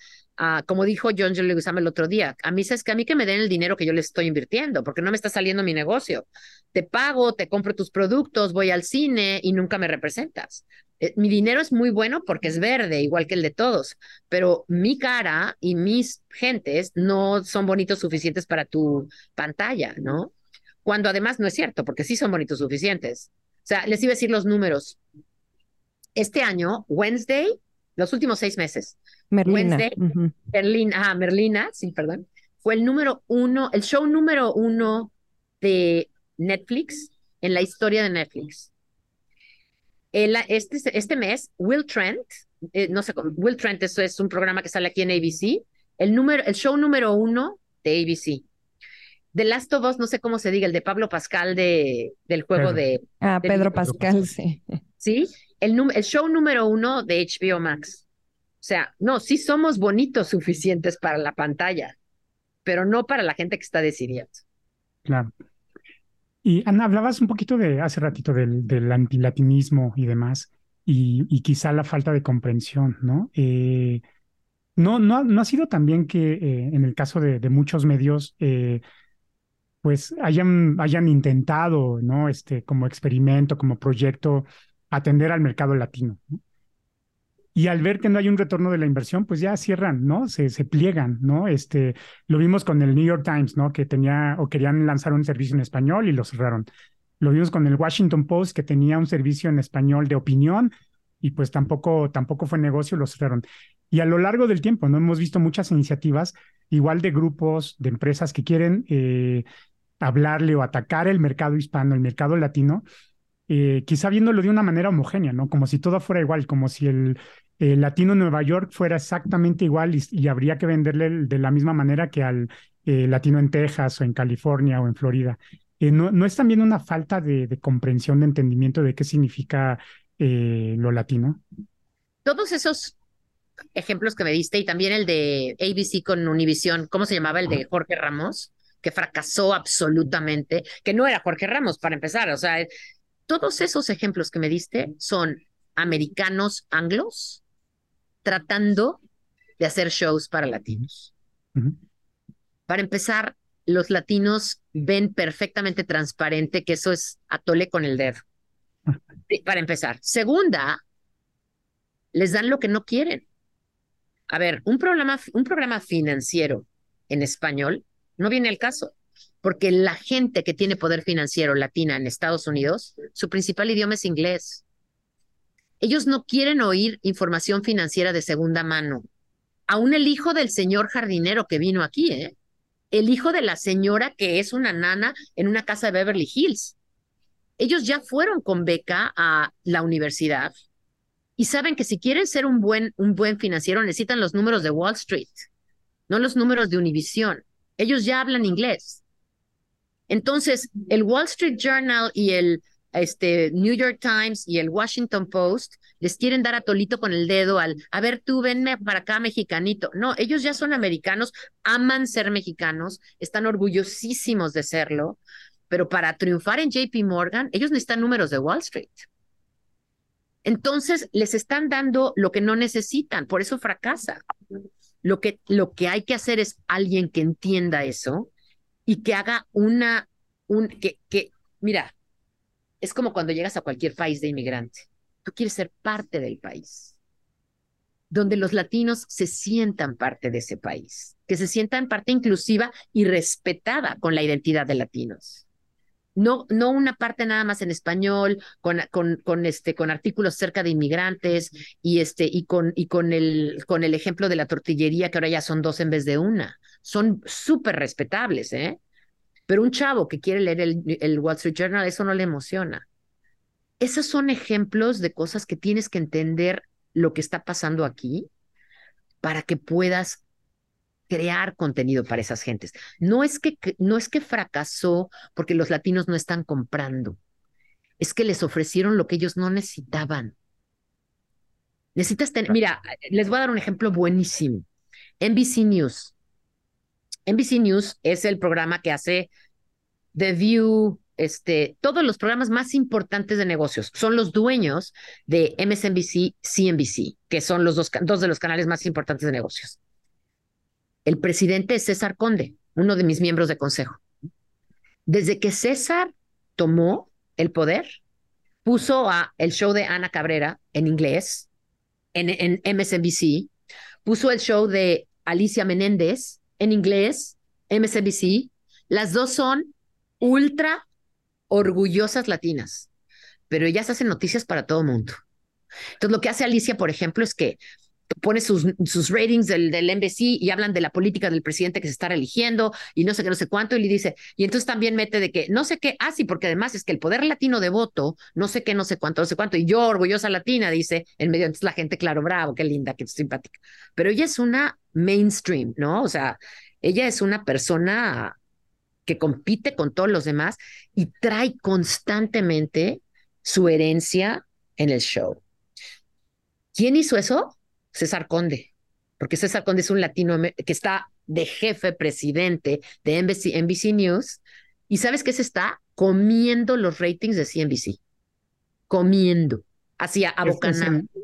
como dijo John J. Leguizamo el otro día, a mí es que a mí que me den el dinero que yo les estoy invirtiendo, porque no me está saliendo mi negocio. Te pago, te compro tus productos, voy al cine y nunca me representas. Eh, mi dinero es muy bueno porque es verde, igual que el de todos, pero mi cara y mis gentes no son bonitos suficientes para tu pantalla, ¿no? Cuando además no es cierto, porque sí son bonitos suficientes. O sea, les iba a decir los números. Este año, Wednesday, los últimos seis meses, Merlina. Wednesday, ah, Merlina, sí, perdón, fue el número uno, el show número uno de Netflix en la historia de Netflix este, este mes, Will Trent, eh, no sé, Will Trent, eso es un programa que sale aquí en ABC, el, número, el show número uno de ABC. The Last of Us, no sé cómo se diga, el de Pablo Pascal de, del juego de... Ah, Pedro Pascal, sí. Sí, el, el show número uno de HBO Max. O sea, no, sí somos bonitos suficientes para la pantalla, pero no para la gente que está decidiendo. Claro. Y Ana, hablabas un poquito de hace ratito del, del antilatinismo y demás, y, quizá la falta de comprensión, ¿no? Eh, no, no, no ha sido también que eh, en el caso de, muchos medios, eh, pues hayan, hayan intentado, ¿no? Este, como experimento, como proyecto, atender al mercado latino. ¿no? y al ver que no hay un retorno de la inversión, pues ya cierran, ¿no? Se, se pliegan, ¿no? Este, lo vimos con el New York Times, ¿no? Que tenía o querían lanzar un servicio en español y lo cerraron. Lo vimos con el Washington Post, que tenía un servicio en español de opinión y pues tampoco, tampoco fue negocio, lo cerraron. Y a lo largo del tiempo, ¿no? Hemos visto muchas iniciativas, igual de grupos, de empresas que quieren eh, hablarle o atacar el mercado hispano, el mercado latino, eh, quizá viéndolo de una manera homogénea, ¿no? Como si todo fuera igual, como si el, el latino en Nueva York fuera exactamente igual y, habría que venderle de la misma manera que al eh, latino en Texas o en California o en Florida. Eh, no, es también una falta de, comprensión, de entendimiento de qué significa lo latino? Todos esos ejemplos que me diste y también el de ABC con Univision, ¿cómo se llamaba? El de Jorge Ramos, que fracasó absolutamente, que no era Jorge Ramos para empezar, o sea, todos esos ejemplos que me diste son americanos anglos tratando de hacer shows para latinos. Para empezar, los latinos ven perfectamente transparente que eso es atole con el dedo. Para empezar. Segunda, les dan lo que no quieren. A ver, un programa, un programa financiero en español no viene al caso, porque la gente que tiene poder financiero latina en Estados Unidos, su principal idioma es inglés. Ellos no quieren oír información financiera de segunda mano. Aún el hijo del señor jardinero que vino aquí, ¿eh? El hijo de la señora que es una nana en una casa de Beverly Hills. Ellos ya fueron con beca a la universidad y saben que si quieren ser un buen, un buen financiero necesitan los números de Wall Street, no los números de Univision. Ellos ya hablan inglés. Entonces, el Wall Street Journal y el este New York Times y el Washington Post les quieren dar a tolito con el dedo al, a ver, tú venme para acá, mexicanito. No, ellos ya son americanos, aman ser mexicanos, están orgullosísimos de serlo, pero para triunfar en JP Morgan, ellos necesitan números de Wall Street. Entonces, les están dando lo que no necesitan, por eso fracasa. Lo que, lo que hay que hacer es alguien que entienda eso y que haga una, un, que, que, mira, es como cuando llegas a cualquier país de inmigrante. Tú quieres ser parte del país, donde los latinos se sientan parte de ese país, que se sientan parte inclusiva y respetada con la identidad de latinos. No, no una parte nada más en español, con, con, con, este, con artículos cerca de inmigrantes y, este, y, con, y con, el, con el ejemplo de la tortillería, que ahora ya son dos en vez de una. Son súper respetables, ¿eh? Pero un chavo que quiere leer el, el Wall Street Journal, eso no le emociona. Esos son ejemplos de cosas que tienes que entender lo que está pasando aquí para que puedas crear contenido para esas gentes. No es que, no es que fracasó porque los latinos no están comprando, es que les ofrecieron lo que ellos no necesitaban. Necesitas tener, mira, les voy a dar un ejemplo buenísimo. NBC News. NBC News es el programa que hace The View, este, todos los programas más importantes de negocios. Son los dueños de MSNBC, CNBC, que son los dos, dos de los canales más importantes de negocios. El presidente es César Conde, uno de mis miembros de consejo. Desde que César tomó el poder, puso a el show de Ana Cabrera en inglés, en, en MSNBC, puso el show de Alicia Menéndez en inglés, MSNBC. Las dos son ultra orgullosas latinas, pero ellas hacen noticias para todo el mundo. Entonces, lo que hace Alicia, por ejemplo, es que pone sus, sus ratings del, del NBC y hablan de la política del presidente que se está eligiendo y no sé qué, no sé cuánto, y le dice, y entonces también mete de que no sé qué, ah, sí, porque además es que el poder latino de voto, no sé qué, no sé cuánto, no sé cuánto, y yo, orgullosa latina, dice, en medio, entonces la gente, claro, bravo, qué linda, qué simpática. Pero ella es una mainstream, ¿no? O sea, ella es una persona que compite con todos los demás y trae constantemente su herencia en el show. ¿Quién hizo eso? César Conde, porque César Conde es un latino que está de jefe presidente de NBC, News y sabes qué se está comiendo los ratings de CNBC, comiendo, hacia a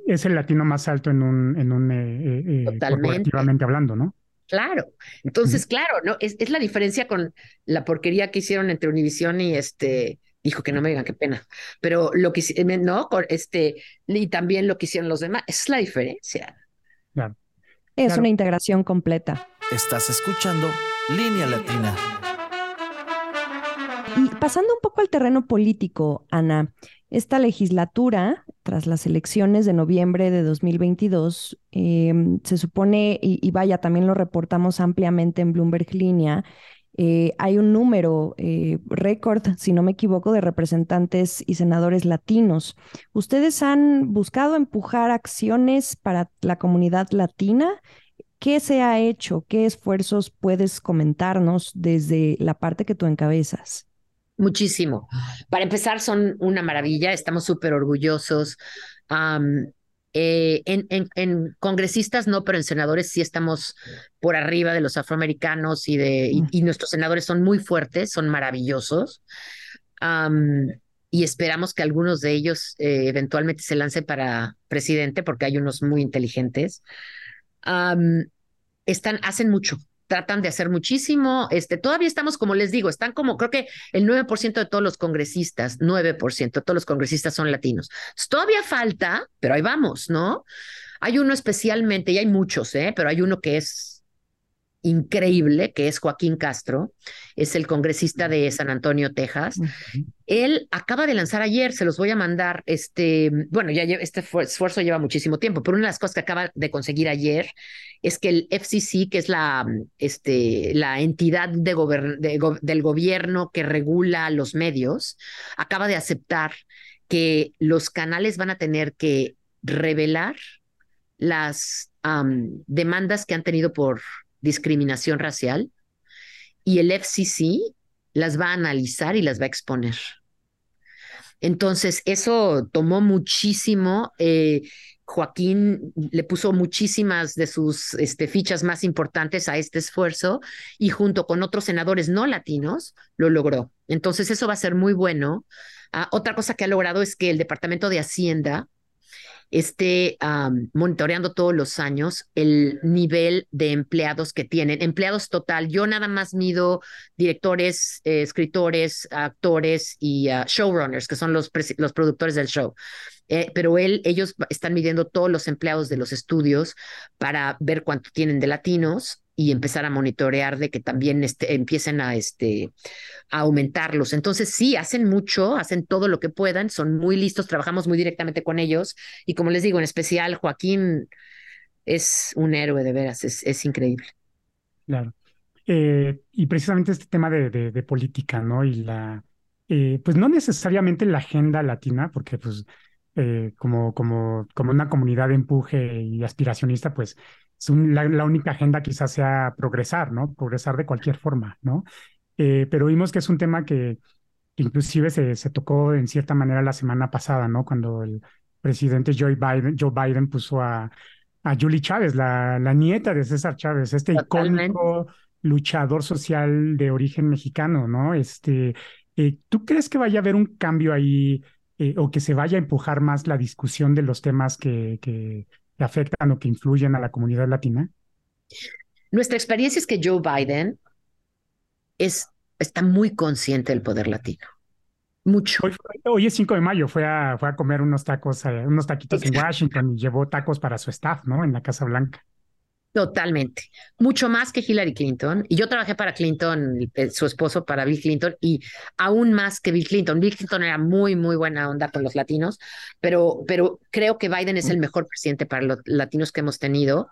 Es, el, latino más alto en un, en un eh, eh, eh corporativamente hablando, ¿no? Claro. Entonces, claro, ¿no? Es, es, la diferencia con la porquería que hicieron entre Univision y este. Dijo que no me digan qué pena. Pero lo que no, este, y también lo que hicieron los demás, esa es la diferencia. Claro. Es una integración completa. Estás escuchando Línea Latina. Y pasando un poco al terreno político, Ana, esta legislatura, tras las elecciones de noviembre de 2022, em, se supone, y, vaya, también lo reportamos ampliamente en Bloomberg Línea, eh, hay un número eh, récord, si no me equivoco, de representantes y senadores latinos. ¿Ustedes han buscado empujar acciones para la comunidad latina? ¿Qué se ha hecho? ¿Qué esfuerzos puedes comentarnos desde la parte que tú encabezas? Muchísimo. Para empezar, son una maravilla, estamos súper orgullosos. Eh, en, en, congresistas no, pero en senadores sí estamos por arriba de los afroamericanos y, de, y, nuestros senadores son muy fuertes, son maravillosos. y esperamos que algunos de ellos eh, eventualmente se lancen para presidente, porque hay unos muy inteligentes. están, hacen mucho, tratan de hacer muchísimo. Este, todavía estamos, como les digo, están como, creo que el 9% de todos los congresistas, 9% de todos los congresistas son latinos. todavía falta, pero ahí vamos, ¿no? Hay uno especialmente, y hay muchos, ¿eh? pero hay uno que es increíble, que es Joaquín Castro, es el congresista de San Antonio, Texas. Él acaba de lanzar ayer, se los voy a mandar, este, bueno, ya este esfuerzo lleva muchísimo tiempo, pero una de las cosas que acaba de conseguir ayer es que el FCC, que es la, este, la entidad de del gobierno que regula los medios, acaba de aceptar que los canales van a tener que revelar las demandas que han tenido por discriminación racial y el FCC las va a analizar y las va a exponer. Entonces, eso tomó muchísimo. Eh, Joaquín le puso muchísimas de sus este, fichas más importantes a este esfuerzo y junto con otros senadores no latinos lo logró. Entonces eso va a ser muy bueno. Ah, otra cosa que ha logrado es que el Departamento de Hacienda esté monitoreando todos los años el nivel de empleados que tienen. Empleados total, yo nada más mido directores, eh, escritores, actores y ah, showrunners, que son los, los productores del show. Eh, pero él, ellos están midiendo todos los empleados de los estudios para ver cuánto tienen de latinos y empezar a monitorear de que también este, empiecen a, este, aumentarlos. Entonces, sí, hacen mucho, hacen todo lo que puedan, son muy listos, trabajamos muy directamente con ellos y como les digo, en especial Joaquín es un héroe de veras, es, es increíble. Claro. Eh, y precisamente este tema de, de, política, ¿no? Y la, eh, pues no necesariamente la agenda latina, porque pues eh, como, como, como una comunidad de empuje y aspiracionista, pues la, única agenda quizás sea progresar, ¿no? Progresar de cualquier forma, ¿no? Eh, pero vimos que es un tema que inclusive se, se tocó en cierta manera la semana pasada, ¿no? Cuando el presidente Joe Biden, Joe Biden puso a, a Julie Chávez, la, la nieta de César Chávez, este icónico luchador social de origen mexicano, ¿no? Este, eh, ¿Tú crees que vaya a haber un cambio ahí eh, o que se vaya a empujar más la discusión de los temas que, que, afectan o que influyen a la comunidad latina? Nuestra experiencia es que Joe Biden es, está muy consciente del poder latino. Mucho. Hoy, es 5 de mayo, fue a, fue a comer unos tacos, eh, unos taquitos en Washington y llevó tacos para su staff, ¿no? En la Casa Blanca. Totalmente. Mucho más que Hillary Clinton. Y yo trabajé para Clinton, eh, su esposo, para Bill Clinton, y aún más que Bill Clinton. Bill Clinton era muy, muy buena onda con los latinos, pero, pero creo que Biden es el mejor presidente para los latinos que hemos tenido.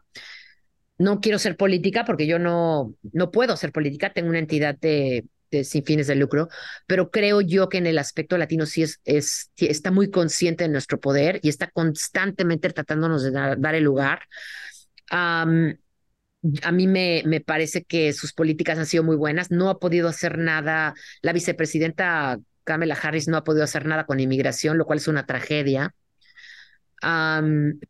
No quiero ser política porque yo no, no puedo ser política, tengo una entidad de, sin fines de lucro, pero creo yo que en el aspecto latino sí es, es está muy consciente de nuestro poder y está constantemente tratándonos de dar el lugar a mí me, me parece que sus políticas han sido muy buenas. No ha podido hacer nada. La vicepresidenta Kamala Harris no ha podido hacer nada con inmigración, lo cual es una tragedia.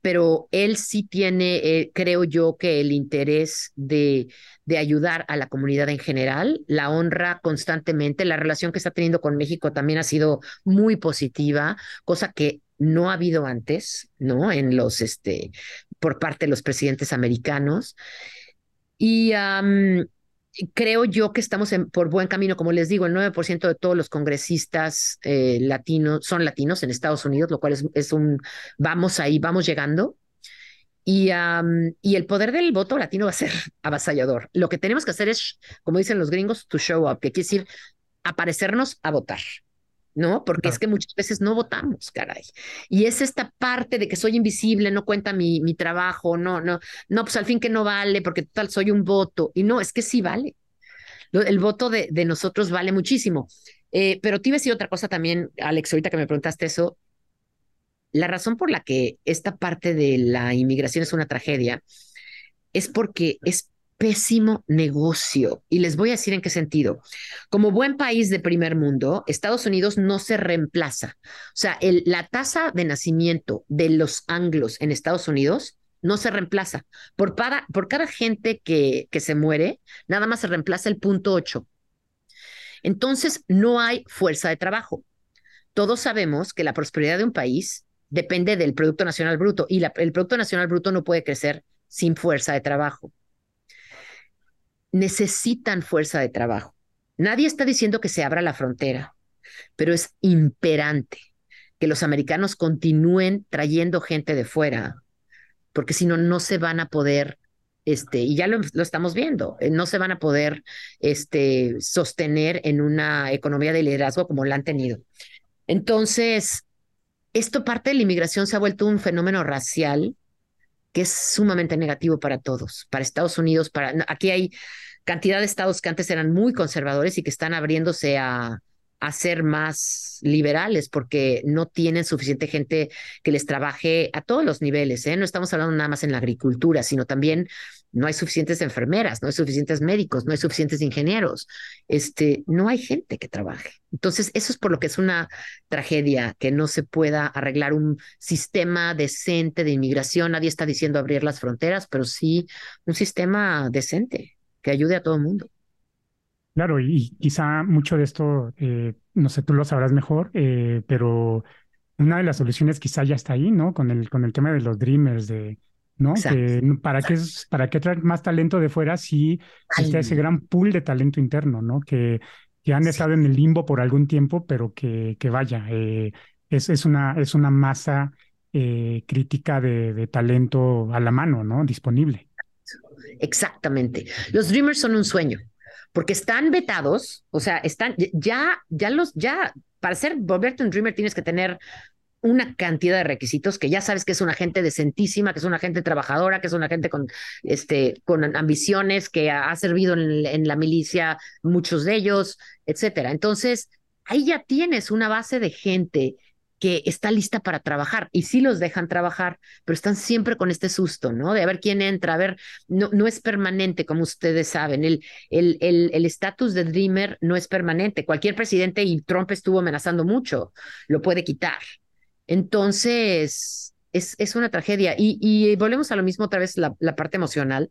pero él sí tiene, eh, creo yo, que el interés de, de ayudar a la comunidad en general, la honra constantemente. La relación que está teniendo con México también ha sido muy positiva, cosa que no ha habido antes, ¿no? En los, este, por parte de los presidentes americanos. Y creo yo que estamos en, por buen camino, como les digo, el 9% de todos los congresistas eh, latinos son latinos en Estados Unidos, lo cual es, es un, vamos ahí, vamos llegando. Y, y el poder del voto latino va a ser avasallador. Lo que tenemos que hacer es, como dicen los gringos, to show up, que quiere decir aparecernos a votar. ¿No? Porque es que muchas veces no votamos, caray. Y es esta parte de que soy invisible, no cuenta mi, mi trabajo, no, no, no, pues al fin que no vale, porque tal soy un voto. Y no, es que sí vale. El voto de, de nosotros vale muchísimo. Eh, pero te iba a decir otra cosa también, Alex, ahorita que me preguntaste eso. La razón por la que esta parte de la inmigración es una tragedia es porque es pésimo negocio. Y les voy a decir en qué sentido. Como buen país de primer mundo, Estados Unidos no se reemplaza. O sea, la tasa de nacimiento de los anglos en Estados Unidos no se reemplaza. Por, por cada gente que, que se muere, nada más se reemplaza el punto 8. Entonces, no hay fuerza de trabajo. Todos sabemos que la prosperidad de un país depende del Producto Nacional Bruto y el Producto Nacional Bruto no puede crecer sin fuerza de trabajo necesitan fuerza de trabajo. Nadie está diciendo que se abra la frontera, pero es imperante que los americanos continúen trayendo gente de fuera, porque si no, no se van a poder, este, y ya lo, estamos viendo, eh, no se van a poder este, sostener en una economía de liderazgo como la han tenido. Entonces, esto parte de la inmigración se ha vuelto un fenómeno racial que es sumamente negativo para todos, para Estados Unidos, para aquí hay cantidad de estados que antes eran muy conservadores y que están abriéndose a, a ser más liberales porque no tienen suficiente gente que les trabaje a todos los niveles. ¿eh? No estamos hablando nada más en la agricultura, sino también no hay suficientes enfermeras, no hay suficientes médicos, no hay suficientes ingenieros, este, no hay gente que trabaje. Entonces, eso es por lo que es una tragedia que no se pueda arreglar un sistema decente de inmigración. Nadie está diciendo abrir las fronteras, pero sí un sistema decente que ayude a todo el mundo. Claro, y, quizá mucho de esto, eh, no sé, tú lo sabrás mejor, eh, pero una de las soluciones quizá ya está ahí, ¿no? Con el, con el tema de los dreamers, de ¿no? para qué para qué traer más talento de fuera si existe ese gran pool de talento interno, ¿no? Que, que han estado en el limbo por algún tiempo, pero que, que vaya, eh, es, es, una, es una masa eh, crítica de, de, talento a la mano, ¿no? Disponible. Exactamente. Los Dreamers son un sueño, porque están vetados, o sea, están ya, ya los, ya, para ser, volverte un Dreamer tienes que tener una cantidad de requisitos que ya sabes que es una gente decentísima, que es una gente trabajadora, que es una gente con, este, con ambiciones, que ha, servido en, la milicia, muchos de ellos, etcétera. Entonces, ahí ya tienes una base de gente que está lista para trabajar y sí los dejan trabajar, pero están siempre con este susto, ¿no? De a ver quién entra, a ver, no, no es permanente, como ustedes saben, el el el estatus de Dreamer no es permanente. Cualquier presidente, y Trump estuvo amenazando mucho, lo puede quitar. Entonces, es, es una tragedia. Y, volvemos a lo mismo otra vez, la, la parte emocional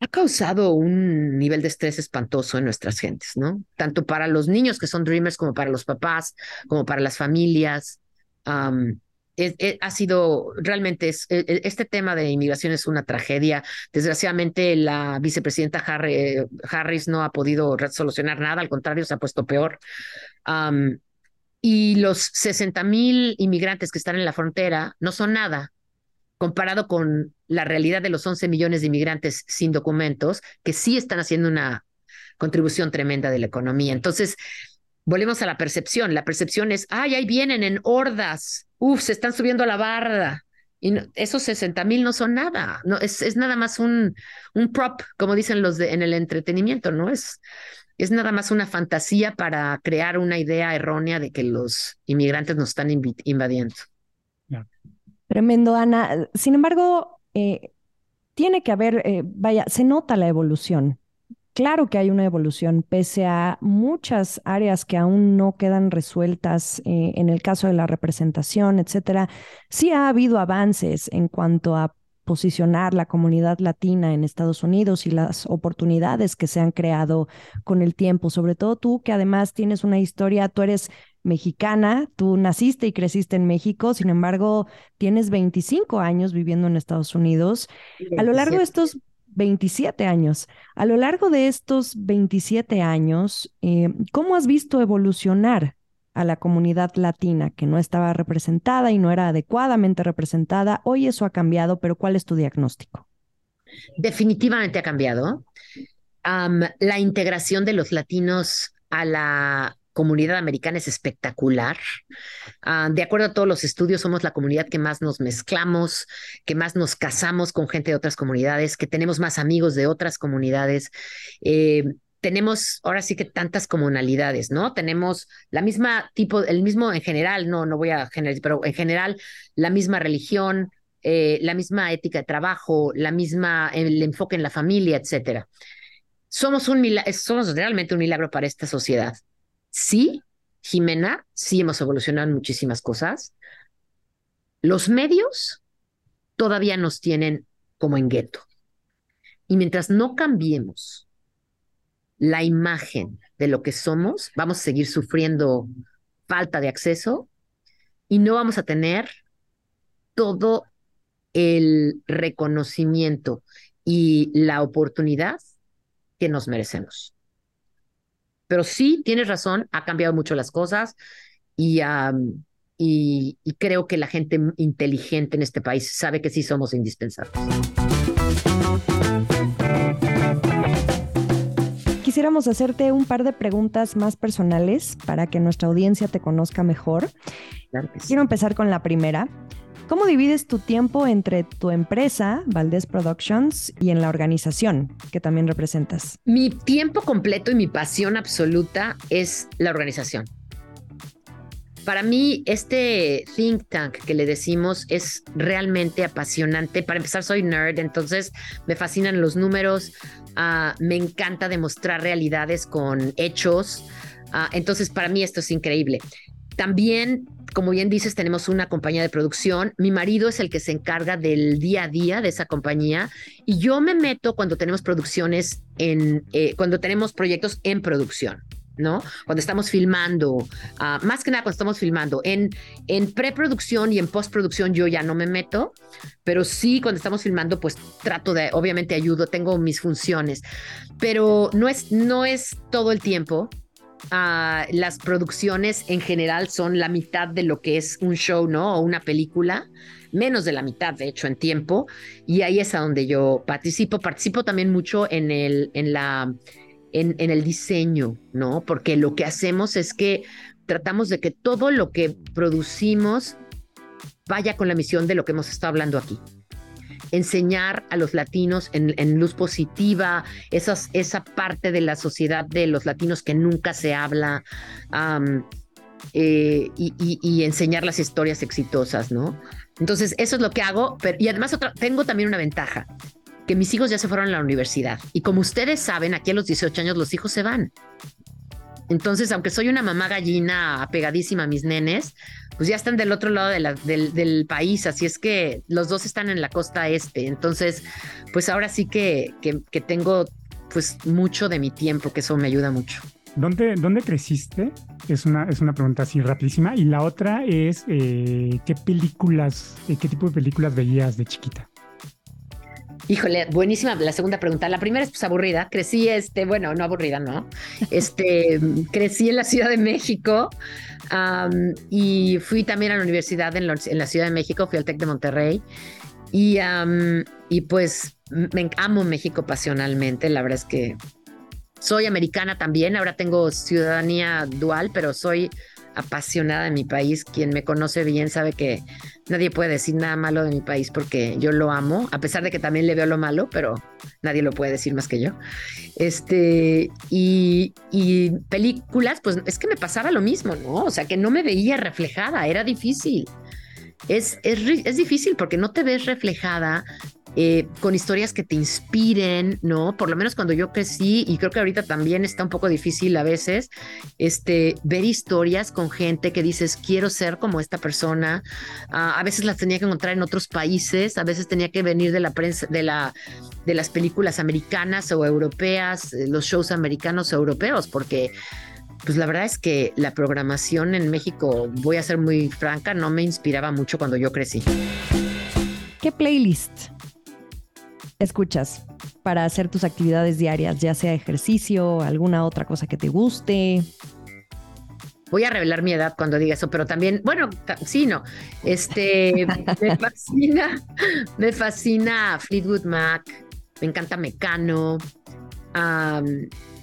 ha causado un nivel de estrés espantoso en nuestras gentes, ¿no? Tanto para los niños que son dreamers como para los papás, como para las familias. ha sido realmente e, e, este tema de inmigración es una tragedia. Desgraciadamente la vicepresidenta Harris no ha podido solucionar nada, al contrario se ha puesto peor. Y los 60 mil inmigrantes que están en la frontera no son nada comparado con la realidad de los 11 millones de inmigrantes sin documentos, que sí están haciendo una contribución tremenda de la economía. Entonces, volvemos a la percepción. La percepción es, ay, ahí vienen en hordas, uf, se están subiendo a la barda. Y esos 60 mil no son nada, no, es, es nada más un, un prop, como dicen los de, en el entretenimiento, ¿no? Es, es nada más una fantasía para crear una idea errónea de que los inmigrantes nos están invadiendo. Tremendo, Ana. Sin embargo, eh, tiene que haber, eh, vaya, se nota la evolución. Claro que hay una evolución, pese a muchas áreas que aún no quedan resueltas eh, en el caso de la representación, etcétera. Sí ha habido avances en cuanto a posicionar la comunidad latina en Estados Unidos y las oportunidades que se han creado con el tiempo, sobre todo tú que además tienes una historia, tú eres mexicana, tú naciste y creciste en México, sin embargo, tienes 25 años viviendo en Estados Unidos. A lo largo de estos 27 años, a lo largo de estos 27 años, eh, ¿cómo has visto evolucionar a la comunidad latina que no estaba representada y no era adecuadamente representada. Hoy eso ha cambiado, pero ¿cuál es tu diagnóstico? Definitivamente ha cambiado. la integración de los latinos a la comunidad americana es espectacular. Ah, de acuerdo a todos los estudios, somos la comunidad que más nos mezclamos, que más nos casamos con gente de otras comunidades, que tenemos más amigos de otras comunidades. Eh, tenemos ahora sí que tantas comunalidades, ¿no? Tenemos la misma tipo, el mismo en general, no, no voy a generalizar, pero en general la misma religión, eh, la misma ética de trabajo, la misma, el enfoque en la familia, etcétera. Somos un somos realmente un milagro para esta sociedad. Sí, Jimena, sí hemos evolucionado muchísimas cosas. Los medios todavía nos tienen como en gueto. Y mientras no cambiemos la imagen de lo que somos, vamos a seguir sufriendo falta de acceso y no vamos a tener todo el reconocimiento y la oportunidad que nos merecemos. Pero sí, tienes razón, ha cambiado mucho las cosas y, y, creo que la gente inteligente en este país sabe que sí somos indispensables. Quisiéramos hacerte un par de preguntas más personales para que nuestra audiencia te conozca mejor. Quiero empezar con la primera. ¿Cómo divides tu tiempo entre tu empresa, Valdés Productions, y en la organización que también representas? Mi tiempo completo y mi pasión absoluta es la organización. Para mí, este think tank que le decimos es realmente apasionante. Para empezar, soy nerd, entonces me fascinan los números, ah, me encanta demostrar realidades con hechos. Ah, entonces, para mí esto es increíble. También, como bien dices, tenemos una compañía de producción. Mi marido es el que se encarga del día a día de esa compañía y yo me meto cuando tenemos producciones en, eh, cuando tenemos proyectos en producción. ¿No? Cuando estamos filmando, ah, más que nada cuando estamos filmando, en, en preproducción y en postproducción yo ya no me meto, pero sí cuando estamos filmando pues trato de, obviamente ayudo, tengo mis funciones, pero no es, no es todo el tiempo. Ah, las producciones en general son la mitad de lo que es un show, ¿no? O una película, menos de la mitad, de hecho, en tiempo. Y ahí es a donde yo participo. Participo también mucho en, el, en la en, el diseño, ¿no? Porque lo que hacemos es que tratamos de que todo lo que producimos vaya con la misión de lo que hemos estado hablando aquí. Enseñar a los latinos en, luz positiva, esas, esa parte de la sociedad de los latinos que nunca se habla, eh, y, enseñar las historias exitosas, ¿no? Entonces, eso es lo que hago, y además tengo también una ventaja, que mis hijos ya se fueron a la universidad. Y como ustedes saben, aquí a los 18 años los hijos se van. Entonces, aunque soy una mamá gallina apegadísima a mis nenes, pues ya están del otro lado del, país, así es que los dos están en la costa este. Entonces, pues ahora sí que, que, tengo pues mucho de mi tiempo, que eso me ayuda mucho. ¿Dónde, dónde creciste? Es una, es una pregunta así rapidísima. Y la otra es, eh, ¿qué películas, eh, qué tipo de películas veías de chiquita? Híjole, buenísima la segunda pregunta. La primera es pues aburrida. Crecí, este, bueno, no aburrida, ¿no? Este, crecí en la Ciudad de México y fui también a la universidad en, la Ciudad de México, fui al TEC de Monterrey y, y pues me amo México pasionalmente. La verdad es que soy americana también. Ahora tengo ciudadanía dual, pero soy apasionada de mi país. Quien me conoce bien sabe que nadie puede decir nada malo de mi país porque yo lo amo, a pesar de que también le veo lo malo, pero nadie lo puede decir más que yo. Este, y, y películas, pues es que me pasaba lo mismo, ¿no? O sea, que no me veía reflejada, era difícil. Es, es, es, difícil porque no te ves reflejada eh, con historias que te inspiren, ¿no? Por lo menos cuando yo crecí, y creo que ahorita también está un poco difícil a veces, este, ver historias con gente que dices, quiero ser como esta persona. Ah, a veces las tenía que encontrar en otros países, a veces tenía que venir de la prensa, de la de las películas americanas o europeas, eh, los shows americanos o europeos, porque pues la verdad es que la programación en México, voy a ser muy franca, no me inspiraba mucho cuando yo crecí. ¿Qué playlist escuchas para hacer tus actividades diarias, ya sea ejercicio, alguna otra cosa que te guste? Voy a revelar mi edad cuando diga eso, pero también, bueno, sí, no. Este, me fascina, me fascina Fleetwood Mac, me encanta Mecano.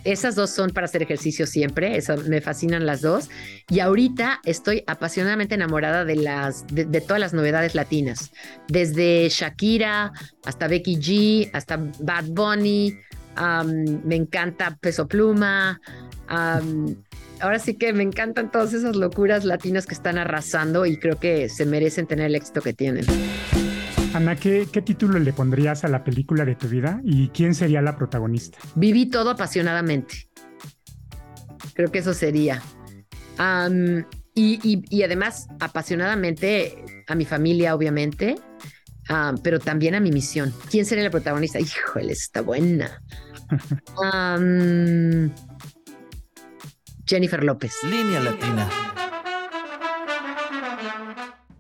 Esas dos son para hacer ejercicio siempre, eso, me fascinan las dos. Y ahorita estoy apasionadamente enamorada de, las, de, todas las novedades latinas, desde Shakira hasta Becky G, hasta Bad Bunny, me encanta Peso Pluma. ahora sí que me encantan todas esas locuras latinas que están arrasando y creo que se merecen tener el éxito que tienen. Ana, ¿qué, título le pondrías a la película de tu vida y quién sería la protagonista? Viví todo apasionadamente. Creo que eso sería. y, además, apasionadamente a mi familia, obviamente, pero también a mi misión. ¿Quién sería la protagonista? Híjole, está buena. Jennifer López. Línea Latina.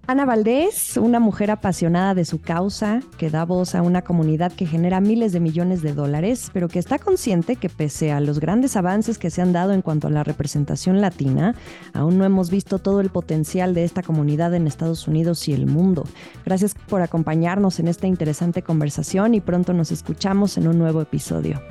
Ana Valdés, una mujer apasionada de su causa, que da voz a una comunidad que genera miles de millones de dólares, pero que está consciente que pese a los grandes avances que se han dado en cuanto a la representación latina, aún no hemos visto todo el potencial de esta comunidad en Estados Unidos y el mundo. Gracias por acompañarnos en esta interesante conversación y pronto nos escuchamos en un nuevo episodio.